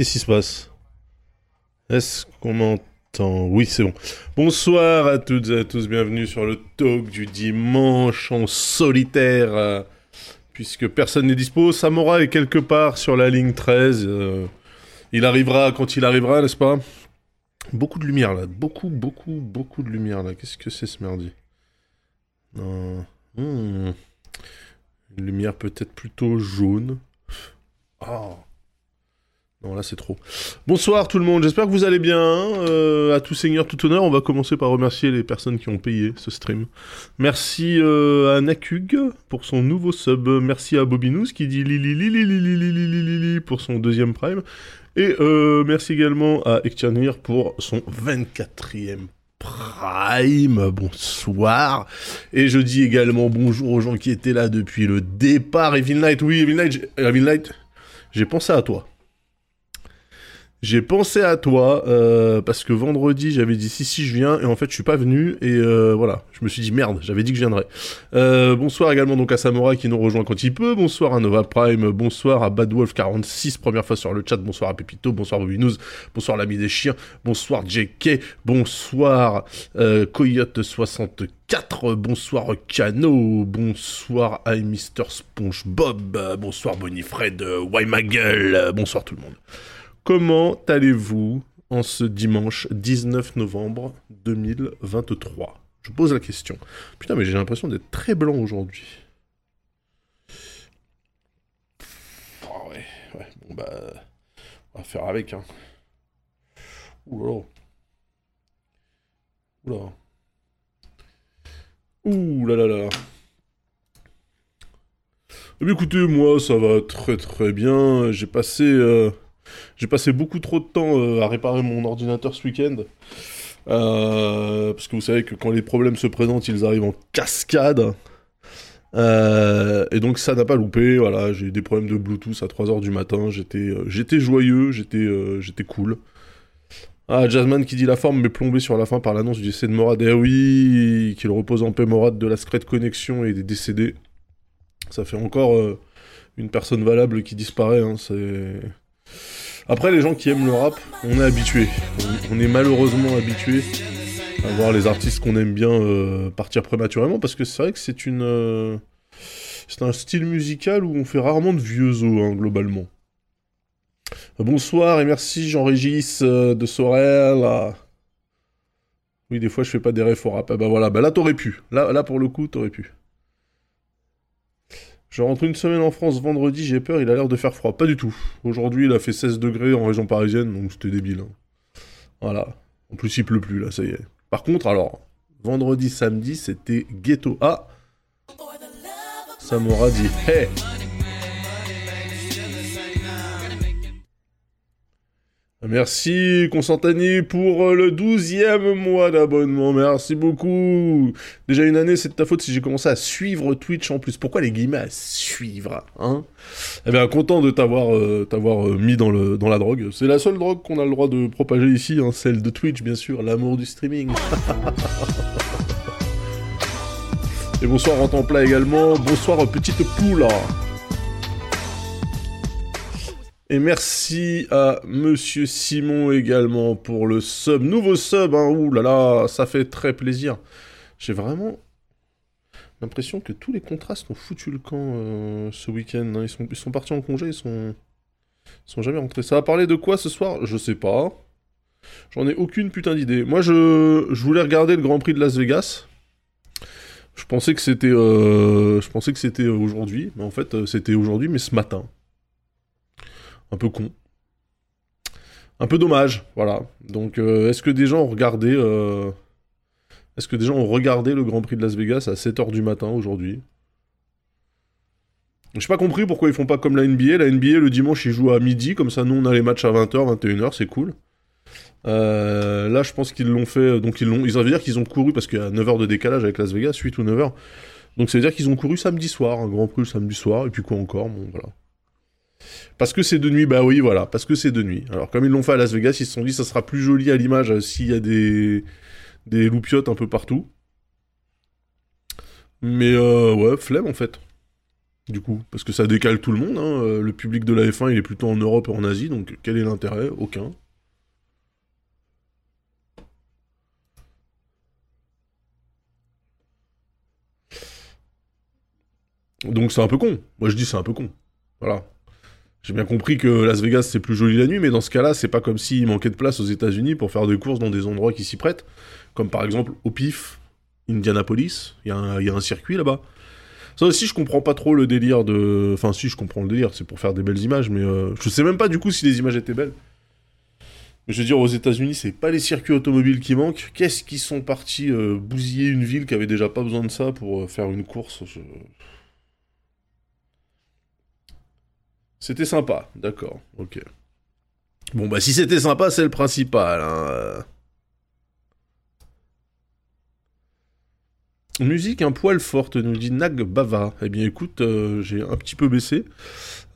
Qu'est-ce qui se passe? Est-ce qu'on m'entend? Oui, c'est bon. Bonsoir à toutes et à tous, bienvenue sur le talk du dimanche en solitaire. euh, puisque personne n'est dispo, Samora est quelque part sur la ligne 13. euh, il arrivera quand il arrivera, n'est-ce pas? Beaucoup de lumière là, beaucoup, beaucoup, beaucoup de lumière là. Qu'est-ce que c'est ce merdier? Non. Hmm. Une lumière peut-être plutôt jaune. Ah. Non, là c'est trop. Bonsoir tout le monde, j'espère que vous allez bien. Euh, à tout seigneur, tout honneur, on va commencer par remercier les personnes qui ont payé ce stream. Merci euh, à Nakug pour son nouveau sub. Merci à Bobinous qui dit lili lili lili lili lili pour son deuxième prime. Et euh, merci également à Ekchanir pour son 24e Prime, bonsoir. Et je dis également bonjour aux gens qui étaient là depuis le départ. Evil Knight, oui, Evil Knight, j'ai pensé à toi. J'ai pensé à toi euh, parce que vendredi j'avais dit si si je viens et en fait je suis pas venu et euh, voilà je me suis dit merde j'avais dit que je viendrais. Euh, bonsoir également donc à Samora qui nous rejoint quand il peut. Bonsoir à Nova Prime. Bonsoir à Badwolf 46 première fois sur le chat. Bonsoir à Pepito. Bonsoir Bobinous. Bonsoir l'ami des chiens. Bonsoir JK. Bonsoir euh, Coyote 64. Bonsoir Cano. Bonsoir I Mr SpongeBob. Bonsoir Bonifred. Why ma gueule. Bonsoir tout le monde. Comment allez-vous en ce dimanche 19 novembre 2023 Je pose la question. Putain, mais j'ai l'impression d'être très blanc aujourd'hui. Ah ouais, ouais, bon bah... On va faire avec, hein. Oula. Oula. Ouh là là là. Eh bien, écoutez, moi, ça va très très bien. J'ai passé... euh, j'ai passé beaucoup trop de temps euh, à réparer mon ordinateur ce week-end. Euh, parce que vous savez que quand les problèmes se présentent, ils arrivent en cascade. Euh, et donc ça n'a pas loupé, voilà, j'ai eu des problèmes de Bluetooth à 3h du matin, j'étais joyeux, j'étais cool. Ah, Jasmine qui dit la forme mais plombée sur la fin par l'annonce du décès de Morad. Eh oui, qu'il repose en paix Morad de la secrète connexion et des décédés. Ça fait encore une personne valable qui disparaît, hein, c'est... Après, les gens qui aiment le rap, on est habitué. On, est malheureusement habitué à voir les artistes qu'on aime bien euh, partir prématurément parce que c'est vrai que euh, c'est un style musical où on fait rarement de vieux os, hein, globalement. Bonsoir et merci Jean-Régis euh, de Sorel. Oui, des fois je fais pas des refs au rap. Ah bah bah là t'aurais pu. Là, là pour le coup, t'aurais pu. Je rentre une semaine en France vendredi, j'ai peur, il a l'air de faire froid. Pas du tout. Aujourd'hui, il a fait 16 degrés en région parisienne, donc c'était débile. hein. Voilà. En plus, il pleut plus, là, ça y est. Par contre, alors, vendredi, samedi, c'était ghetto. Ah Samora dit Hey Merci Constantini pour euh, le 12e mois d'abonnement, merci beaucoup. Déjà une année, c'est de ta faute si j'ai commencé à suivre Twitch en plus. Pourquoi les guillemets à suivre, hein? Eh bien, content de t'avoir euh, euh, mis dans, la drogue. C'est la seule drogue qu'on a le droit de propager ici, hein, celle de Twitch, bien sûr, l'amour du streaming. Et bonsoir en plat également. Bonsoir petite poule. Et merci à Monsieur Simon également pour le sub. Nouveau sub, hein. Là là, ça fait très plaisir. J'ai vraiment l'impression que tous les contrastes ont foutu le camp euh, ce week-end. hein. Ils, sont, partis en congé, ils sont... ils sont jamais rentrés. Ça va parler de quoi ce soir? Je sais pas. J'en ai aucune putain d'idée. Moi, je... je voulais regarder le Grand Prix de Las Vegas. Je pensais que c'était, euh, je pensais que c'était aujourd'hui, mais en fait, euh, c'était aujourd'hui, mais ce matin. Un peu con. Un peu dommage, voilà. Donc, euh, est-ce que des gens ont regardé, euh, est-ce que des gens ont regardé le Grand Prix de Las Vegas à 7h du matin aujourd'hui? J'ai pas compris pourquoi ils font pas comme la NBA. La NBA, le dimanche, ils jouent à midi, comme ça, nous, on a les matchs à 20h, 21h, c'est cool. Euh, là, je pense qu'ils l'ont fait. Donc, ils l'ont. Ils veut dire qu'ils ont couru parce qu'il y a 9 heures de décalage avec Las Vegas, 8 ou 9 heures. Donc, ça veut dire qu'ils ont couru samedi soir, un grand prix le samedi soir, et puis quoi encore, bon, voilà. Parce que c'est de nuit, bah oui, voilà, parce que c'est de nuit. Alors, comme ils l'ont fait à Las Vegas, ils se sont dit ça sera plus joli à l'image euh, s'il y a des. des loupiottes un peu partout. Mais, euh, ouais, flemme en fait. Du coup, parce que ça décale tout le monde. Hein. Euh, le public de la F1, il est plutôt en Europe et en Asie, donc quel est l'intérêt? Aucun. Donc c'est un peu con. Moi je dis c'est un peu con. Voilà. J'ai bien compris que Las Vegas c'est plus joli la nuit, mais dans ce cas-là, c'est pas comme s'il manquait de place aux États-Unis pour faire des courses dans des endroits qui s'y prêtent, comme par exemple au PIF, Indianapolis, il y, a un circuit là-bas. Ça aussi, je comprends pas trop le délire de. Enfin, si, je comprends le délire, c'est pour faire des belles images, mais euh, je sais même pas du coup si les images étaient belles. Mais je veux dire, aux États-Unis, c'est pas les circuits automobiles qui manquent. Qu'est-ce qu'ils sont partis euh, bousiller une ville qui avait déjà pas besoin de ça pour euh, faire une course C'était sympa, d'accord, ok. Bon, bah si c'était sympa, c'est le principal. Hein. Musique un poil forte, nous dit Nag Bava. Eh bien écoute, euh, j'ai un petit peu baissé.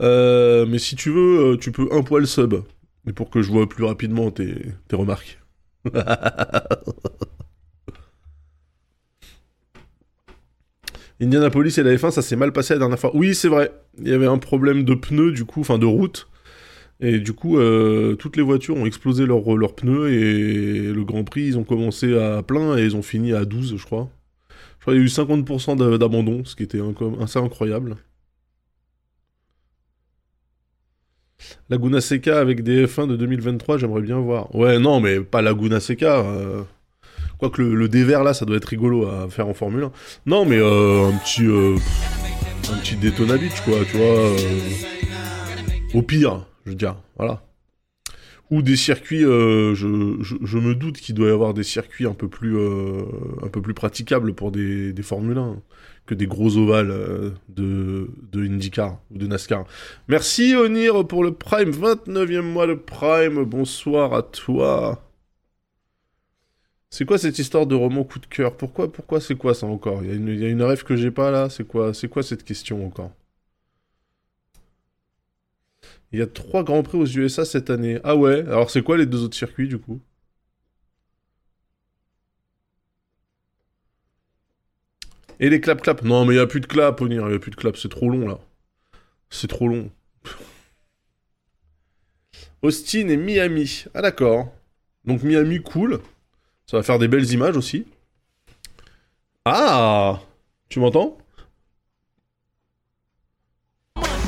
Euh, mais si tu veux, euh, tu peux un poil sub. Mais pour que je vois plus rapidement tes, tes remarques. Indianapolis et la F1, ça s'est mal passé la dernière fois. Oui, c'est vrai. Il y avait un problème de pneus, du coup, enfin de route. Et du coup, euh, toutes les voitures ont explosé leurs pneus et le Grand Prix, ils ont commencé à plein et ils ont fini à 12, je crois. Je crois qu'il y a eu 50% d'abandon, ce qui était assez incroyable. Laguna Seca avec des F1 de 2023, j'aimerais bien voir. Ouais, non, mais pas Laguna Seca. Euh... Quoique le, le dévers là, ça doit être rigolo à faire en Formule 1. Non, mais euh, un petit. Euh, un petit Daytona Beach, quoi, tu vois. Euh, au pire, je veux dire, voilà. Ou des circuits, je, je, me doute qu'il doit y avoir des circuits un peu plus, un peu plus praticables pour des, des Formule 1 que des gros ovales de, de IndyCar ou de NASCAR. Merci Onir pour le Prime, 29e mois de Prime, bonsoir à toi. C'est quoi cette histoire de roman coup de cœur? Pourquoi, pourquoi c'est quoi ça encore? Il y, a une rêve que j'ai pas là. C'est quoi, quoi cette question encore? Il y a trois grands prix aux USA cette année. Ah ouais? Alors c'est quoi les deux autres circuits du coup? Et les clap clap Non mais il y a plus de clap, Onir. Il y a plus de clap. C'est trop long là. C'est trop long. Austin et Miami. Ah d'accord. Donc Miami cool. Ça va faire des belles images aussi. Ah Tu m'entends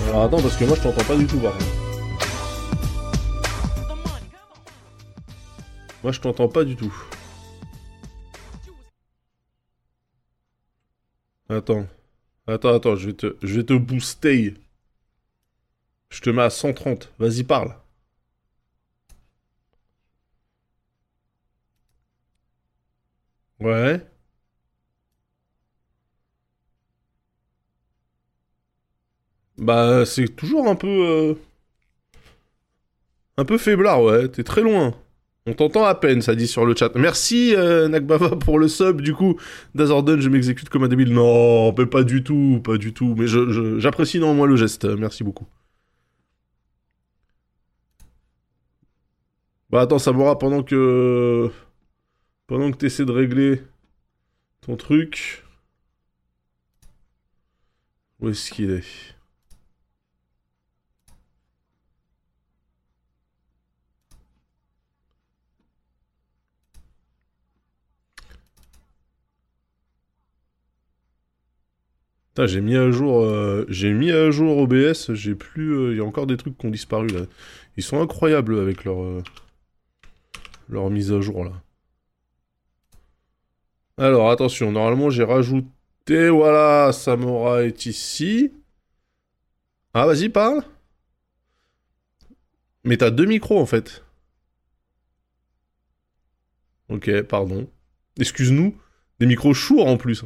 Alors attends, parce que moi je t'entends pas du tout par Moi je t'entends pas du tout. Attends. Attends, attends, je vais te, je vais te booster. Je te mets à 130. Vas-y, parle. Ouais. Bah, c'est toujours un peu... Euh, un peu faiblard, ouais. T'es très loin. On t'entend à peine, ça dit sur le chat. Merci, euh, Nakbava, pour le sub, du coup. Dazorden, je m'exécute comme un débile. Non, pas du tout, pas du tout. Mais j'apprécie néanmoins le geste. Merci beaucoup. Bah attends, ça m'aura pendant que... Pendant que tu essaies de régler ton truc. Où est-ce qu'il est, j'ai mis à jour, euh, j'ai mis à jour OBS, j'ai plus, euh, il y a encore des trucs qui ont disparu là. Ils sont incroyables avec leur, euh, leur mise à jour là. Alors, attention, normalement, j'ai rajouté... Voilà, Samora est ici. Ah, vas-y, parle. Mais t'as deux micros, en fait. Ok, pardon. Excuse-nous. Des micros chours, en plus.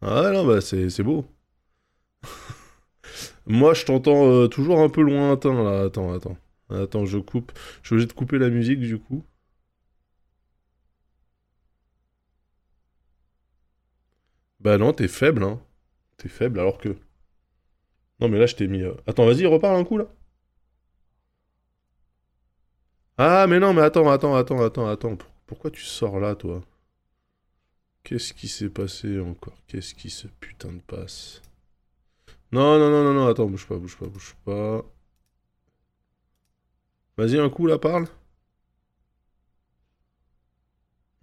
Ah non, bah, c'est beau. Moi, je t'entends euh, toujours un peu lointain, là. Attends, attends. Attends, je coupe. Je suis obligé de couper la musique, du coup. Bah non, t'es faible, hein. T'es faible alors que... Non mais là je t'ai mis... Euh, attends, vas-y, reparle un coup là. Ah mais non, mais attends, attends, attends, attends, attends. Pourquoi tu sors là, toi? Qu'est-ce qui s'est passé encore? Qu'est-ce qui se putain de passe? Non, non, non, non, non, attends, bouge pas, bouge pas, bouge pas. Vas-y, un coup là, parle.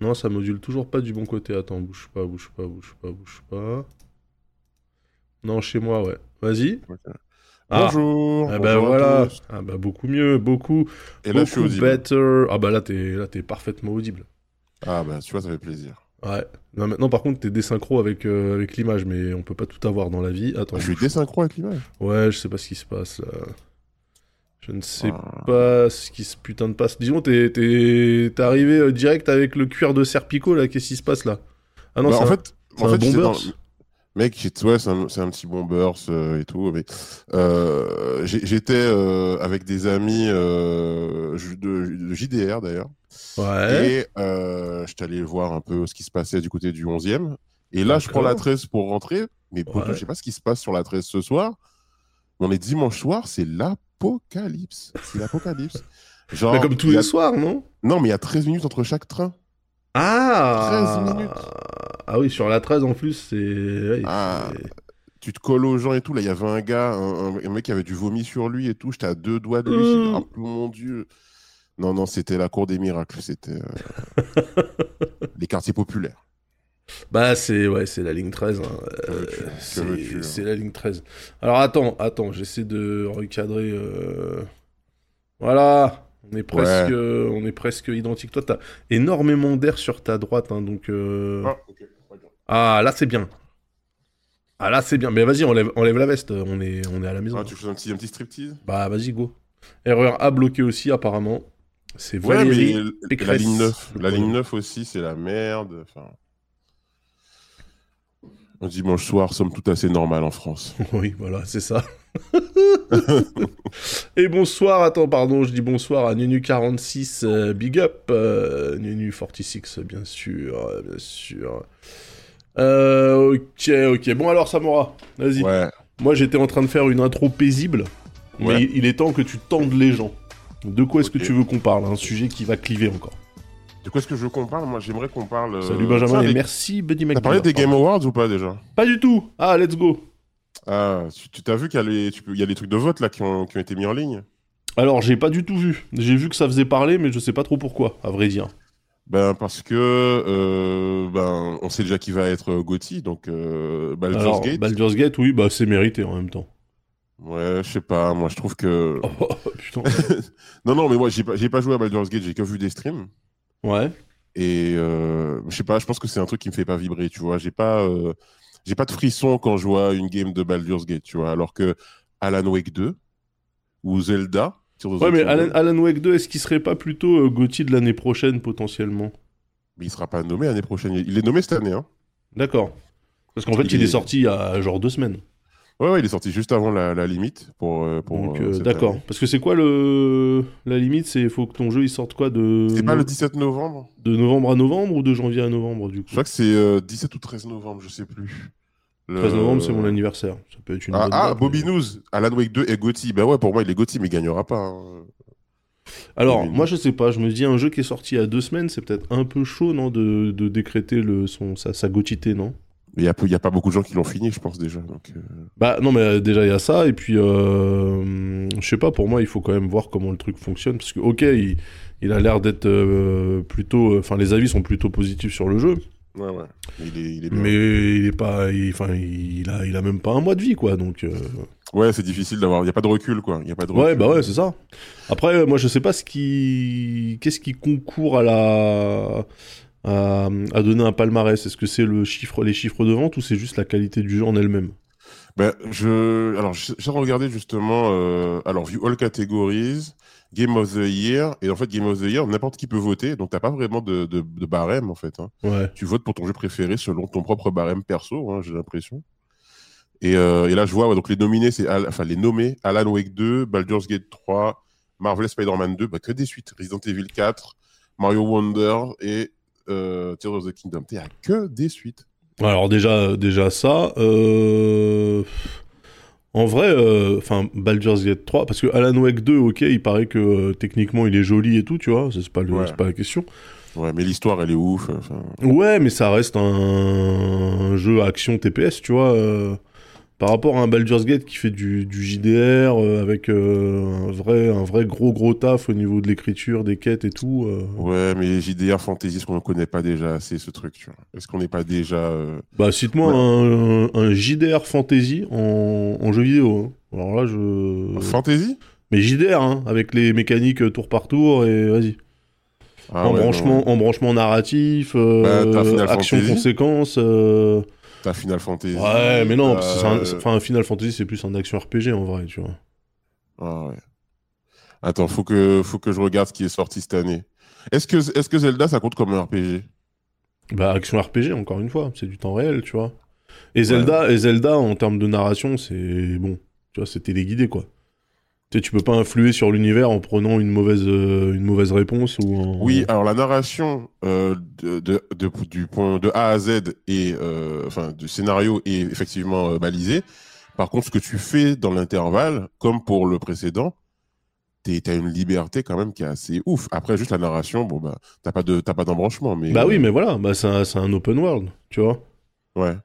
Non, ça module toujours pas du bon côté. Attends, bouge pas, bouge pas, bouge pas, bouge pas. Non, chez moi, ouais. Vas-y. Ah. Bonjour. Ah bah voilà. Ah bah beaucoup mieux, beaucoup. Et là, je suis beaucoup audible. better. Ah bah là, t'es là, t'es parfaitement audible. Ah bah tu vois, ça fait plaisir. Ouais. Non, maintenant, par contre, t'es désynchro avec, euh, avec l'image, mais on peut pas tout avoir dans la vie. Attends. Ah, je suis désynchro avec l'image. Ouais, je sais pas ce qui se passe là. Je ne sais Ah. pas ce qui se putain de passe. Disons, t'es t'es- t'es arrivé euh, direct avec le cuir de Serpico là. Qu'est-ce qui se passe là? Ah non, Bah, c'est en un- fait, c'est en un fait, dans- Mec, ouais, c'est un, c'est un petit bombers euh, et tout, mais euh, j'ai- j'étais euh, avec des amis de, de JDR d'ailleurs, Ouais. et j'étais allé voir un peu ce qui se passait du côté du 11e. Et là, je prends la D'accord. 13 pour rentrer, mais Ouais. je sais pas ce qui se passe sur la 13 ce soir. On est dimanche soir, c'est l'apocalypse. C'est l'apocalypse. Genre, Bah, comme tous a- les soirs, non? Non, mais il y a 13 minutes entre chaque train. Ah 13 minutes. Ah oui, sur la 13 en plus, c'est. ouais, Ah. tu te colles aux gens et tout. Là, il y avait un gars, un, mec qui avait du vomi sur lui et tout. J'étais à deux doigts de lui. J'ai dit. Ah, mon Dieu. Non, non, c'était la cour des miracles. C'était euh, les quartiers populaires. Bah, c'est ouais, c'est la ligne 13. hein. Euh, c'est hein. c'est la ligne 13. Alors attends, attends, j'essaie de recadrer. euh, Voilà, on est presque, on est presque identique. Toi, t'as énormément d'air sur ta droite, hein, donc. euh, Ah. Ah, là c'est bien. Ah là c'est bien. Mais vas-y, enlève, enlève la veste. On est, on est à la maison. Ah, tu fais un petit, un petit striptease? Bah vas-y go. Erreur A bloquée aussi apparemment. C'est Ouais, Valérie. mais la ligne 9, la ligne problème. 9 aussi, c'est la merde. Enfin... Un dimanche soir, somme toute assez normale en France. Oui, voilà, c'est ça. Et bonsoir, attends, pardon, je dis bonsoir à Nunu46, euh, big up, euh, Nunu46, bien sûr, euh, bien sûr. Euh, ok, ok, bon alors Samora, vas-y. Ouais. Moi j'étais en train de faire une intro paisible, mais Ouais. il, est temps que tu tendes les gens. De quoi est-ce que tu veux qu'on parle? Un sujet qui va cliver encore. De quoi est-ce que je veux qu'on parle? Moi, j'aimerais qu'on parle. euh, Salut Benjamin tiens, et des- merci Buddy T'as McGill. parlé des Game Awards ou pas déjà? Pas du tout Ah, let's go Ah, tu tu t'as vu qu'il y a les, tu peux- il y a les trucs de vote là qui ont, qui ont été mis en ligne? Alors, j'ai pas du tout vu. J'ai vu que ça faisait parler, mais je sais pas trop pourquoi, à vrai dire. Ben parce que euh, ben on sait déjà qui va être euh, Gotti, donc euh, Baldur's Alors, Gate. Baldur's Gate, oui, bah c'est mérité en même temps. Ouais, je sais pas, moi je trouve que Oh, putain. non non mais moi j'ai pas j'ai pas joué à Baldur's Gate, j'ai que vu des streams Ouais. et euh, je sais pas, je pense que c'est un truc qui me fait pas vibrer, tu vois, j'ai pas euh, j'ai pas de frisson quand je vois une game de Baldur's Gate, tu vois, alors que Alan Wake 2 ou Zelda. Ouais, mais Alan, Alan Wake 2, est-ce qu'il serait pas plutôt euh, Gauthier de l'année prochaine, potentiellement? Mais il sera pas nommé l'année prochaine. Il est nommé cette année, hein. D'accord. Parce qu'en fait, il, Il est... est- sorti il y a genre deux semaines. Ouais, ouais, il est sorti juste avant la, la limite pour. euh, pour euh, euh, d'accord. Parce que c'est quoi le la limite? C'est faut que ton jeu il sorte quoi de C'est pas le 17 novembre? De novembre à novembre ou de janvier à novembre du coup? Je crois que c'est euh, 17 ou 13 novembre, je sais plus. Le- 13 novembre, c'est mon anniversaire. Ça peut être une Ah, ah date, Bobby mais- News, Alan Wake 2 et Gotti. Ben ouais, pour moi, il est Gotti, mais il gagnera pas. hein. Alors, moi je sais pas, je me dis un jeu qui est sorti il y a deux semaines, c'est peut-être un peu chaud, non, de, de décréter le, son, sa, sa gotité, non? Il y a, a pas beaucoup de gens qui l'ont fini, je pense déjà. Donc, euh, Bah non, mais euh, déjà il y a ça, et puis euh, je sais pas, pour moi il faut quand même voir comment le truc fonctionne, parce que ok, il, il a l'air d'être euh, plutôt, enfin les avis sont plutôt positifs sur le jeu, Ouais, ouais. Mais il est, il est bien. mais il est pas, enfin il, a, il a même pas un mois de vie quoi, donc. euh, Ouais, c'est difficile d'avoir. Il y a pas de recul, quoi. Il y a pas de Ouais, recul. bah ouais, c'est ça. Après, moi, je sais pas ce qui, qu'est-ce qui concourt à la, à, à donner un palmarès. Est-ce que c'est le chiffre, les chiffres de vente ou c'est juste la qualité du jeu en elle-même? Ben, je, alors, j'ai regardé justement, euh, alors, view all categories, Game of the Year, et en fait, Game of the Year, n'importe qui peut voter, donc t'as pas vraiment de, de, de barème, en fait. Hein. Ouais. Tu votes pour ton jeu préféré selon ton propre barème perso, hein, j'ai l'impression. Et, euh, et là, je vois, ouais, donc les nominés, c'est, enfin, les nommés, Alan Wake 2, Baldur's Gate 3, Marvel Spider-Man 2, bah, que des suites, Resident Evil 4, Mario Wonder et euh, Tears of the Kingdom. T'es à que des suites. Alors déjà, déjà ça. euh, En vrai, euh, enfin Baldur's Gate 3, parce que Alan Wake 2, ok, il paraît que euh, techniquement il est joli et tout, tu vois, c'est pas, le- Ouais. c'est pas la question. Ouais, mais l'histoire, elle est ouf. Ouais, mais ça reste un, un jeu action TPS, tu vois. Par rapport à un Baldur's Gate qui fait du, du JDR euh, avec euh, un, vrai, un vrai gros gros taf au niveau de l'écriture, des quêtes et tout. euh. Ouais, mais JDR Fantasy, est-ce qu'on ne connaît pas déjà assez ce truc tu vois? Est-ce qu'on n'est pas déjà. Bah, cite-moi Ouais. un, un JDR Fantasy en, en jeu vidéo. hein. Alors là, je. Fantasy? Mais JDR, hein, avec les mécaniques tour par tour et vas-y. Ah en, ouais, branchement, en branchement narratif, Bah, t'as Euh. T'as Final Fantasy. Ouais, mais non, parce que un- enfin, Final Fantasy, c'est plus un action RPG en vrai, tu vois. Ah ouais. Attends, faut que, faut que je regarde ce qui est sorti cette année. Est-ce que, est que Zelda, ça compte comme un RPG Bah, action RPG, encore une fois, c'est du temps réel, tu vois. Et Zelda, et Zelda en termes de narration, c'est bon, tu vois, c'est téléguidé, quoi. Tu sais, tu peux pas influer sur l'univers en prenant une mauvaise, euh, une mauvaise réponse ou en... Oui, alors la narration euh, de, de, de- du point de A à Z et euh, enfin du scénario est effectivement euh, balisé. Par contre, ce que tu fais dans l'intervalle, comme pour le précédent, t'as une liberté quand même qui est assez ouf. Après, juste la narration, bon bah t'as pas de t'as pas d'embranchement, mais Bah oui, mais voilà, bah, c'est un, un open world, tu vois. ouais.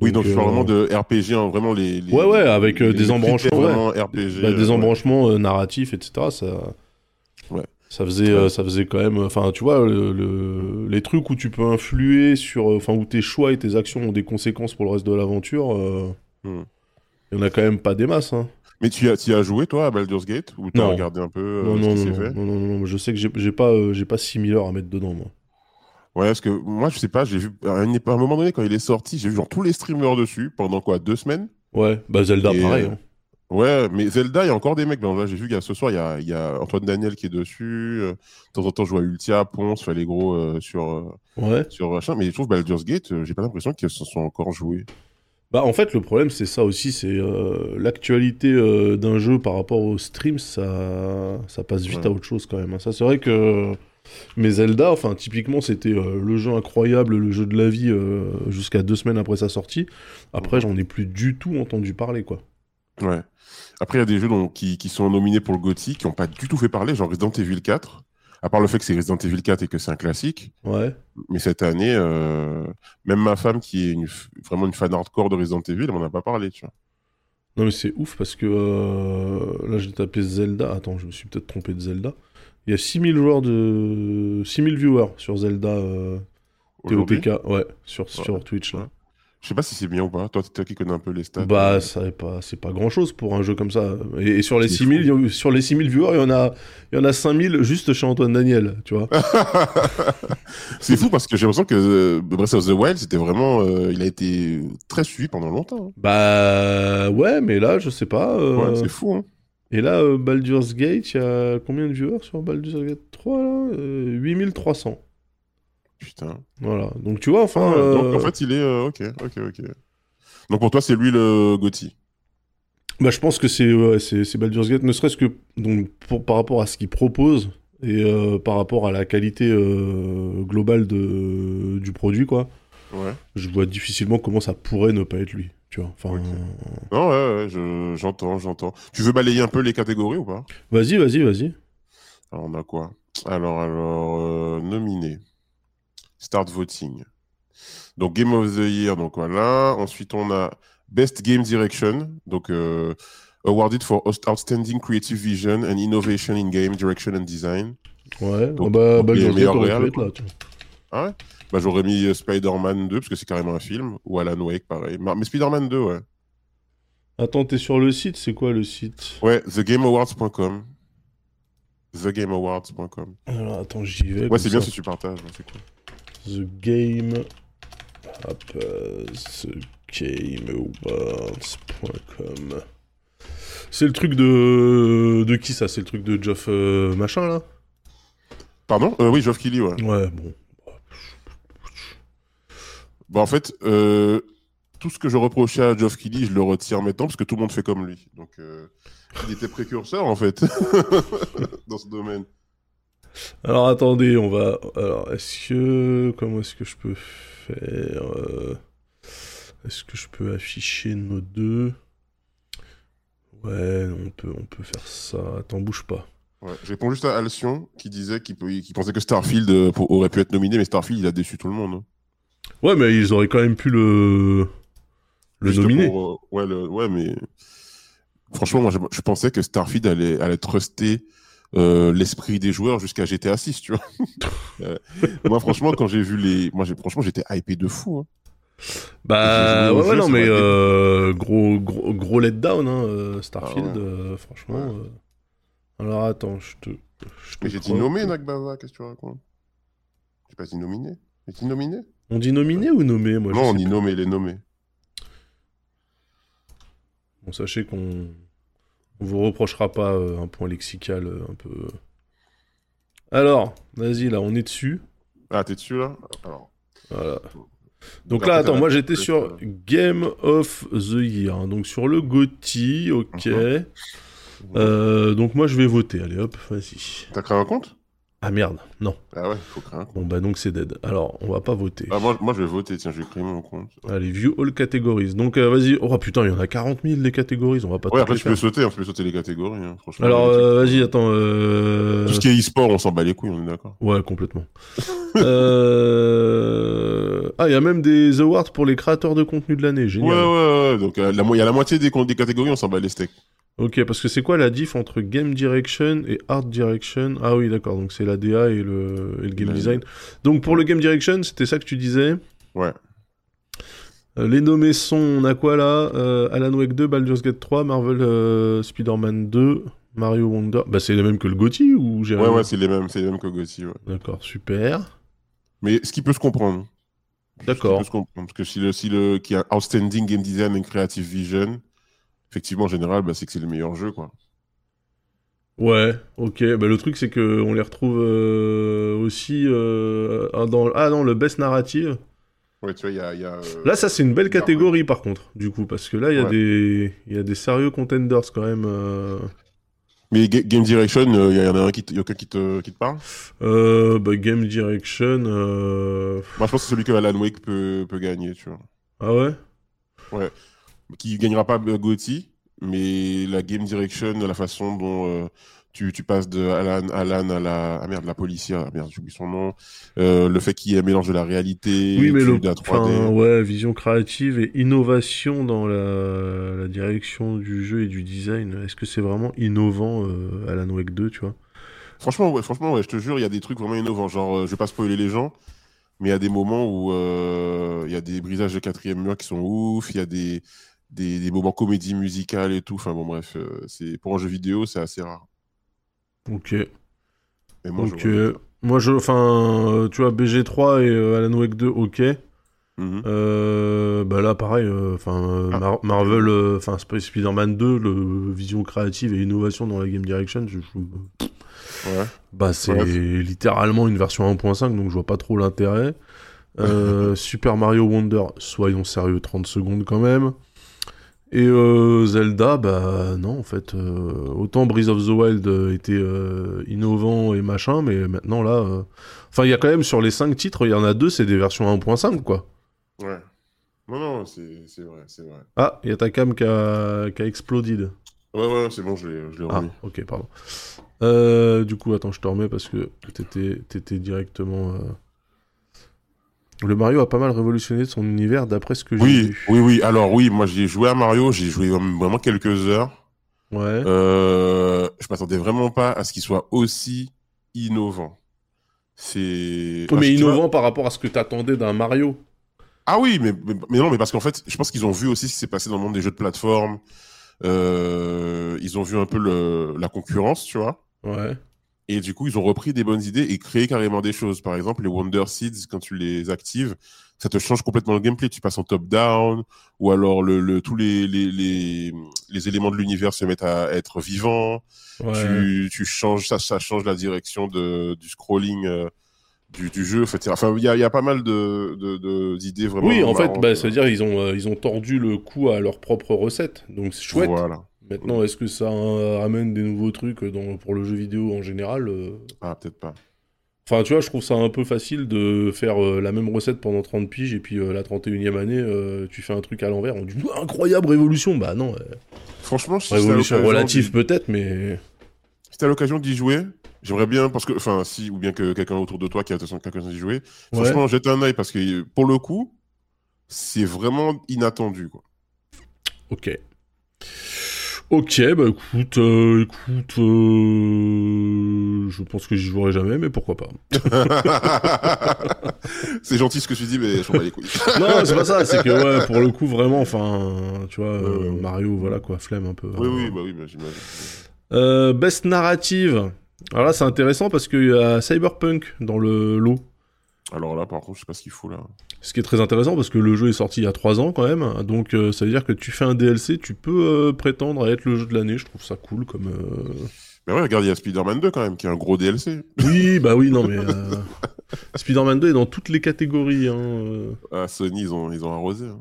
Oui, donc je euh, parle vraiment de RPG, hein, vraiment les, les- Ouais, ouais, avec, euh, les- des embranchements, vraiment RPG. bah, euh, des ouais. embranchements euh, narratifs, etc. Ça, Ouais. ça faisait, euh, ça faisait quand même, enfin, tu vois, le, le- les trucs où tu peux influer sur, euh, enfin, où tes choix et tes actions ont des conséquences pour le reste de l'aventure. euh, Hmm. Il y en a quand même pas des masses. Hein. Mais tu as, tu as joué toi à Baldur's Gate ou t'as regardé un peu euh, non, ce non, qui s'est fait? non, non, non, je sais que j'ai j'ai pas, euh, j'ai pas 6000 heures à mettre dedans, moi. Ouais, parce que moi, je sais pas, j'ai vu, à un, à un moment donné, quand il est sorti, j'ai vu genre tous les streamers dessus pendant quoi, deux semaines? Ouais, bah Zelda, Et, pareil. euh, hein. Ouais, mais Zelda, il y a encore des mecs. Ben, là, j'ai vu y a ce soir, il y a, y a Antoine Daniel qui est dessus. euh, de temps en temps, je vois Ultia, Ponce, enfin, les gros euh, sur, euh, Ouais. sur machin. Mais je trouve Baldur's Gate, j'ai pas l'impression qu'ils se sont encore joués. Bah en fait le problème c'est ça aussi, c'est l'actualité d'un jeu par rapport au stream, ça, ça passe vite Ouais. à autre chose quand même. hein. Ça c'est vrai que mais Zelda, enfin typiquement c'était euh, le jeu incroyable, le jeu de la vie euh, jusqu'à deux semaines après sa sortie. Après j'en ai plus du tout entendu parler quoi. Ouais. Après, il y a des jeux donc, qui, qui sont nominés pour le GOTY qui n'ont pas du tout fait parler, genre Resident Evil 4. À part le fait que c'est Resident Evil 4 et que c'est un classique. Ouais. Mais cette année, euh, même ma femme, qui est une vraiment une fan hardcore de Resident Evil, elle m'en a pas parlé, tu vois. Non mais c'est ouf parce que là j'ai tapé Zelda. Attends, je me suis peut-être trompé de Zelda. Il y a 6000 joueurs de 6000 viewers sur Zelda euh. TOTK, ouais, sur, sur Twitch là. Ouais. Je sais pas si c'est bien ou pas. Toi, toi qui connais un peu les stats. Bah, euh, ça pas, c'est pas grand chose pour un jeu comme ça. Et, et sur les C'est 6000, il y a- sur les 6000 viewers, il y en a, il y en a 5000 juste chez Antoine Daniel, tu vois. c'est fou parce que j'ai l'impression que euh, Breath of the Wild, c'était vraiment. euh, il a été très suivi pendant longtemps. hein. bah, ouais, mais là, je sais pas. euh, Ouais, c'est fou, hein. Et là, euh, Baldur's Gate, il y a combien de viewers sur Baldur's Gate 3 là? Euh, 8300. Putain. Voilà. Donc, tu vois, enfin. Ouais, Donc, euh, en fait, il est. euh, ok, ok, ok. Donc, pour toi, c'est lui le Gotti. Bah, je pense que c'est ouais, Baldur's Gate, ne serait-ce que donc, pour, par rapport à ce qu'il propose et euh, par rapport à la qualité euh, globale de, du produit, quoi. Ouais. Je vois difficilement comment ça pourrait ne pas être lui, tu vois. Enfin. Non, ouais, ouais, je- j'entends, j'entends. Tu veux balayer un peu les catégories ou pas? Vas-y, vas-y, vas-y. Alors, on a quoi? Alors, alors, euh, nominé. Start voting. Donc, Game of the Year, donc voilà. Ensuite, on a Best Game Direction, donc euh, awarded for Out- Outstanding Creative Vision and Innovation in Game Direction and Design. Ouais, Donc, ah bah, donc les meilleurs être là, tu vois. Ah ouais? Bah, J'aurais mis euh, Spider-Man 2, parce que c'est carrément un film, ou Alan Wake, pareil. Mais Spider-Man 2, ouais. Attends, t'es sur le site, c'est quoi le site? Ouais, thegameawards.com. Thegameawards.com. Alors, attends, j'y vais. Ouais, c'est bien si tu partages, hein, c'est cool. The Game. Hop, euh, thegameawards.com. C'est le truc de. De qui ça? C'est le truc de Geoff euh, machin là? Pardon? Euh, Oui, Geoff Keighley, ouais. Ouais, bon. Bah, en fait, euh, tout ce que je reprochais à Geoff Keighley, je le retire maintenant parce que tout le monde fait comme lui. Donc, euh, il était précurseur, en fait, dans ce domaine. Alors attendez, on va. Alors, est-ce que. Comment est-ce que je peux faire euh, Est-ce que je peux afficher nos deux? Ouais, on peut, on peut faire ça. Attends, bouge pas. Ouais. Je réponds juste à Alcyon qui disait qu'il pensait que Starfield aurait pu être nominé, mais Starfield, il a déçu tout le monde. Ouais, mais ils auraient quand même pu le. Le Juste pour, euh, ouais, le- ouais, mais franchement, moi, je, je pensais que Starfield allait, allait truster euh, l'esprit des joueurs jusqu'à GTA 6, tu vois. Euh, moi, franchement, quand j'ai vu les, moi, franchement, j'étais hypé de fou. hein. Bah ouais, non mais euh, gros, gros gros letdown hein, Starfield Ah ouais. franchement. Alors attends, je te. j'ai dit nommé, Nagbava, qu'est-ce que tu racontes? J'ai pas dit nominé. J'ai dit nominé? On dit nominé ou nommé moi Non, on dit plus. nommé, les nommés. Bon, sachez qu'on on vous reprochera pas euh, un point lexical euh, un peu. Alors, vas-y là, on est dessus. Ah, t'es dessus là? Alors. Voilà. Donc là, attends, moi j'étais sur Game of the Year, hein, donc sur le GOTY, ok. Mhm. Euh, donc moi je vais voter, allez hop, vas-y. T'as créé un compte? Ah merde, non. Ah ouais, faut compte. Bon bah donc c'est dead. Alors, on va pas voter. Ah, moi, moi, je vais voter, tiens, je vais créer mon compte. Allez, view all categories. Donc euh, vas-y. Oh putain, il y en a 40 000 les catégories, on va pas Ouais, après, tu peux faire. sauter, hein, tu peux sauter les catégories, hein, franchement. Alors euh, vas-y, attends. Euh... Tout ce qui est e-sport, on s'en bat les couilles, on est d'accord. Ouais, complètement. Euh, Ah, il y a même des awards pour les créateurs de contenu de l'année, Ouais, génial. ouais, ouais. Donc, la mo- il y a la moitié des, des catégories, on s'en bat les steaks. Ok, parce que c'est quoi la diff entre Game Direction et Art Direction? Ah oui, d'accord, donc c'est la DA et le, et le Game Design. Donc pour le Game Direction, c'était ça que tu disais? Ouais. Euh, les nommés sont, on a quoi là? Euh, Alan Wake 2, Baldur's Gate 3, Marvel euh, Spider-Man 2, Mario Wonder. Bah c'est les mêmes que le GOTY ou j'ai Ouais, ouais, c'est les mêmes, c'est les mêmes que Gotti, ouais. D'accord, super. Mais ce qui peut se comprendre. D'accord. Ce qui peut se comprendre. Parce que si le, si le, qui a Outstanding Game Design and Creative Vision, effectivement, en général, bah, c'est que c'est le meilleur jeu, quoi. Ouais, ok. Bah, le truc, c'est que on les retrouve euh, aussi euh, ah, dans. Ah non, le best narrative. Ouais, tu vois, il y a. il y a, euh, Là, ça, c'est une belle catégorie, par contre, du coup, parce que là, il y, a Ouais. des... y a des sérieux contenders quand même. Mais Ga- Game Direction, il y, en a un qui, te- y a aucun qui te, qui te parle? Euh, bah, Game Direction. euh, je pense que c'est celui que Alan Wake peut, peut gagner, tu vois. Ah ouais Qui gagnera pas euh, Gotti, mais la Game Direction, la façon dont euh, tu, tu passes de Alan, Alan à la. Ah merde, la policière, ah merde, j'oublie son nom. Euh, le fait qu'il y ait un mélange de la réalité, Oui, mais le. de la 3D. Enfin, ouais, vision créative et innovation dans la... la direction du jeu et du design. Est-ce que c'est vraiment innovant, euh, Alan Wake 2, tu vois? Franchement, ouais, franchement, ouais, je te jure, il y a des trucs vraiment innovants. Genre, je vais pas spoiler les gens, mais il y a des moments où euh, il y a des brisages de quatrième mur qui sont ouf, il y a des, des, des moments comédie musicale et tout. Enfin bon, bref, euh, c'est pour un jeu vidéo, c'est assez rare. Ok. Mais moi, Donc, je euh, moi, je, enfin, euh, tu vois, BG3 et euh, Alan Wake 2, ok. Mhm. Bah là, pareil, enfin, Ah. Mar- Marvel, enfin, Sp- Spider-Man 2, le vision créative et innovation dans la game direction, je, je- Ouais. bah c'est Ouais. littéralement une version 1.5, donc je vois pas trop l'intérêt. Euh, Super Mario Wonder, soyons sérieux, 30 secondes quand même. Et euh, Zelda, bah non, en fait, euh, autant Breath of the Wild euh, était innovant et machin, mais maintenant là, enfin, il y a quand même sur les 5 titres, il y en a deux, c'est des versions 1.5, quoi. Ouais. Non, non, c'est vrai, c'est vrai. Ah, il y a ta cam qui a, qui a explodé. Ouais, ouais, c'est bon, je l'ai l'ai Ah, remis. ok, pardon. Du coup, attends, je te remets parce que t'étais, t'étais directement. Le Mario a pas mal révolutionné son univers d'après ce que j'ai Oui, vu. oui, oui. Alors, oui, moi, j'ai joué à Mario, j'ai joué vraiment quelques heures. Ouais. Euh, je m'attendais vraiment pas à ce qu'il soit aussi innovant. C'est. Mais vois- innovant par rapport à ce que t'attendais d'un Mario. Ah oui, mais, mais, mais non, mais parce qu'en fait, je pense qu'ils ont vu aussi ce qui s'est passé dans le monde des jeux de plateforme. Euh, ils ont vu un peu le, la concurrence, tu vois. Ouais. Et du coup, ils ont repris des bonnes idées et créé carrément des choses. Par exemple, les Wonder Seeds, quand tu les actives, ça te change complètement le gameplay. Tu passes en top-down, ou alors le, le, tous les, les, les, les éléments de l'univers se mettent à être vivants. Ouais. Tu, tu changes, ça, ça change la direction de, du scrolling euh, du, du jeu. etc. Enfin, il y a, y a pas mal de, de, de- d'idées vraiment. Oui, en fait, bah, euh. ça veut dire ils ont, euh, ils ont tordu le cou à leur propre recette. Donc c'est chouette. Voilà. Maintenant, est-ce que ça euh, ramène des nouveaux trucs dans, pour le jeu vidéo en général euh, Ah, peut-être pas. Enfin, tu vois, je trouve ça un peu facile de faire euh, la même recette pendant 30 piges et puis euh, la 31e année, euh, tu fais un truc à l'envers. On dit incroyable révolution. Bah non, euh, Franchement, si révolution l'occasion relative peut-être, mais Si t'as l'occasion d'y jouer, j'aimerais bien, parce que, enfin, si, ou bien que quelqu'un autour de toi qui a quelqu'un d'y jouer, Ouais. franchement, jette un œil parce que pour le coup, c'est vraiment inattendu, quoi. Ok. Ok, bah écoute, euh, écoute, euh, je pense que j'y jouerai jamais, mais pourquoi pas. c'est gentil ce que tu dis, mais je m'en bats les couilles. non, c'est pas ça, c'est que ouais, pour le coup, vraiment, enfin, tu vois, euh, Mario, voilà quoi, flemme un peu. Oui, oui, bah oui, bah, j'imagine. Euh, best narrative. Alors là, c'est intéressant parce qu'il y a Cyberpunk dans le lot. Alors là, par contre, je sais pas ce qu'il faut là. Ce qui est très intéressant parce que le jeu est sorti il y a 3 ans quand même. Donc euh, ça veut dire que tu fais un DLC, tu peux euh, prétendre à être le jeu de l'année. Je trouve ça cool comme. Euh... Mais ouais, regarde, il y a Spider-Man 2 quand même, qui est un gros DLC. Oui, bah oui, non, mais. Spider-Man 2 est dans toutes les catégories. Hein. Ah, Sony, ils ont, ils ont arrosé. hein.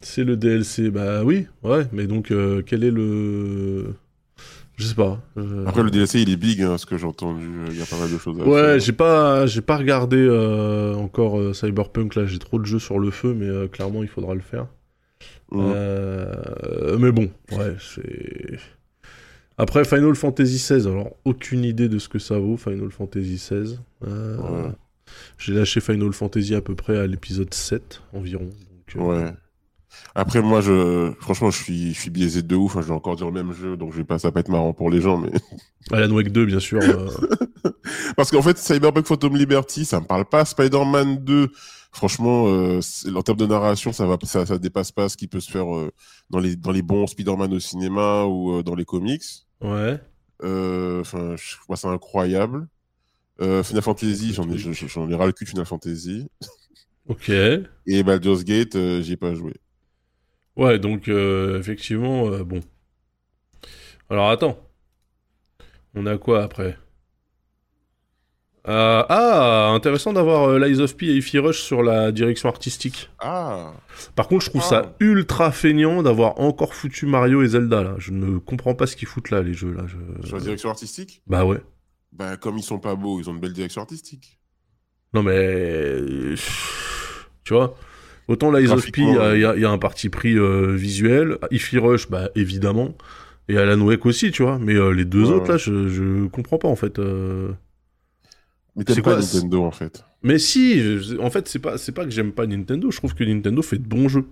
C'est le DLC. Bah oui, ouais, mais donc quel est le. Je sais pas. euh, Après, le DLC, il est big, hein, ce que j'ai entendu. Il y a pas mal de choses à Ouais, j'ai pas, j'ai pas regardé euh, encore euh, Cyberpunk là, j'ai trop de jeux sur le feu, mais euh, clairement il faudra le faire. Euh, mais bon, ouais, c'est. Après Final Fantasy XVI, alors aucune idée de ce que ça vaut Final Fantasy XVI. Euh, Ouais. J'ai lâché Final Fantasy à peu près à l'épisode 7 environ. donc, euh, Ouais. Après, moi, je, franchement, je suis, je suis biaisé de ouf. hein, Je vais encore dire le même jeu, donc je vais pas, ça va pas être marrant pour les gens, mais. Alan Wake 2, bien sûr. euh, Parce qu'en fait, Cyberpunk Phantom Liberty, ça me parle pas. Spider-Man 2, franchement, euh, en termes de narration, ça va, ça, ça dépasse pas ce qui peut se faire euh, dans les, dans les bons Spider-Man au cinéma ou euh, dans les comics. ouais. Enfin, je moi, c'est incroyable. Euh, Final Fantasy, j'en ai, j'en- ai ras le cul de Final Fantasy. Ok. Et Baldur's Gate, euh, j'y ai pas joué. Ouais, donc euh, effectivement, euh, bon. Alors attends. On a quoi après? Euh, Ah, intéressant d'avoir Lies of P et Ify Rush sur la direction artistique. Ah, Par contre, je trouve ça Ah. ultra feignant d'avoir encore foutu Mario et Zelda là. Je ne comprends pas ce qu'ils foutent là, les jeux là. Je... sur la direction artistique? Bah ouais. Bah, comme ils sont pas beaux, ils ont une belle direction artistique. Non mais... Tu vois Autant Lies of P, il y, a- y y un parti pris euh, visuel. Ify Rush, bah évidemment. Et Alan Wake aussi, tu vois. Mais euh, les deux Ouais, autres, ouais. là, je, je comprends pas, en fait. euh. Mais t'aimes pas Nintendo, en fait? Mais si, je- en fait, c'est pas, c'est pas que j'aime pas Nintendo. Je trouve que Nintendo fait de bons jeux.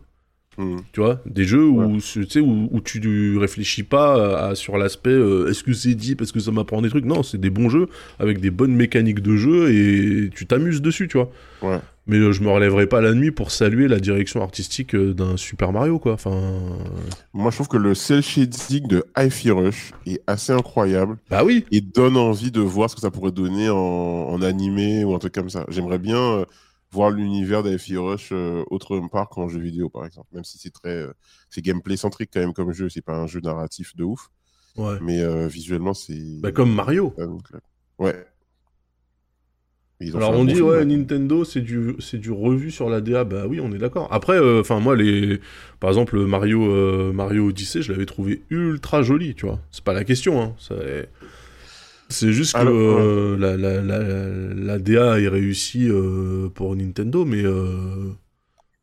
Hmm. Tu vois Des jeux où, tu sais, où, où tu réfléchis pas à- sur l'aspect euh, est-ce que c'est deep, est-ce que ça m'apprend des trucs? Non, c'est des bons jeux avec des bonnes mécaniques de jeu et tu t'amuses dessus, tu vois. Ouais. Mais euh, je me relèverai pas la nuit pour saluer la direction artistique euh, d'un Super Mario, quoi. Enfin. Moi, je trouve que le cel shading de Hi-Fi Rush est assez incroyable Bah oui et donne envie de voir ce que ça pourrait donner en, en animé ou un truc comme ça. J'aimerais bien euh, voir l'univers d'Hi-Fi Rush euh, autre part qu'en jeu vidéo, par exemple. Même si c'est très, euh, c'est gameplay centrique quand même comme jeu, c'est pas un jeu narratif de ouf, Ouais. mais visuellement c'est. Bah comme Mario. Ouais. Et ils ont Alors on dit ouais. Nintendo c'est du c'est du revu sur la DA bah oui on est d'accord. Après enfin moi les par exemple Mario euh, Mario Odyssey je l'avais trouvé ultra joli tu vois c'est pas la question hein c'est juste que Alors, euh, la, la, la, la DA est réussie euh, pour Nintendo mais euh,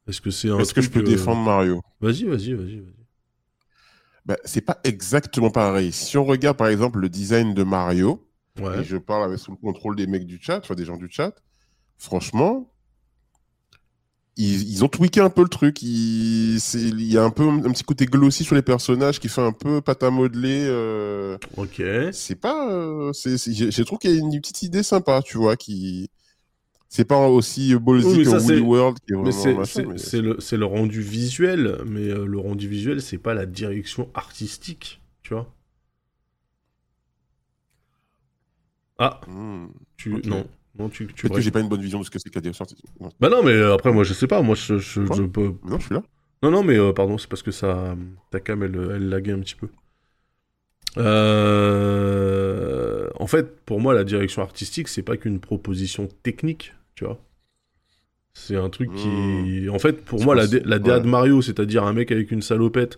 est-ce que c'est un Est-ce que je peux euh, défendre Mario? Vas-y vas-y vas-y vas-y. bah, C'est pas exactement pareil. Si on regarde par exemple le design de Mario, Ouais. et je parle avec sous le contrôle des mecs du chat, enfin des gens du chat, franchement, ils, ils ont tweaké un peu le truc. Il y a un peu un petit côté glossy sur les personnages qui fait un peu pâte à modeler. euh, Ok. c'est pas. euh, c'est je trouve qu'il y a une petite idée sympa, tu vois, qui. C'est pas aussi ballsy Oui, que Woolly World qui est Mais le, c'est le rendu visuel, mais euh, le rendu visuel, c'est pas la direction artistique, tu vois. Ah, Hmm. tu... Non, non, tu... tu Peut-être que j'ai pas une bonne vision de ce que c'est dire sorti. Non, Bah non, mais euh, après, moi, je sais pas, moi, je, je, non, je suis là. Non, non, mais euh, pardon, c'est parce que ça... Ta cam, elle, elle laguait un petit peu. Euh... En fait, pour moi, la direction artistique, c'est pas qu'une proposition technique, tu vois. C'est un truc qui... En fait, pour moi, la, la DA ouais. de Mario, c'est-à-dire un mec avec une salopette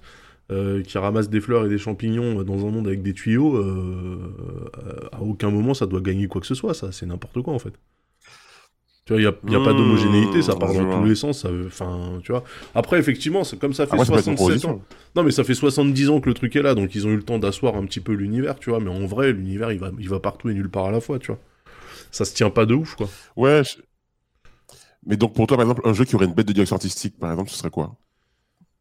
qui ramasse des fleurs et des champignons euh, dans un monde avec des tuyaux, euh, euh, à aucun moment ça doit gagner quoi que ce soit, ça, c'est n'importe quoi en fait. Tu vois, il n'y a, y a pas Mmh, d'homogénéité, ça part dans tous les sens, enfin, tu vois. Après, effectivement, c'est comme ça fait Après, ça peut être une 67 ans. Non, mais ça fait 70 ans que le truc est là, donc ils ont eu le temps d'asseoir un petit peu l'univers, tu vois. Mais en vrai, l'univers, il va, il va partout et nulle part à la fois, tu vois. Ça se tient pas de ouf, quoi. Ouais. je- Mais donc pour toi, par exemple, un jeu qui aurait une bête de direction artistique, par exemple, ce serait quoi?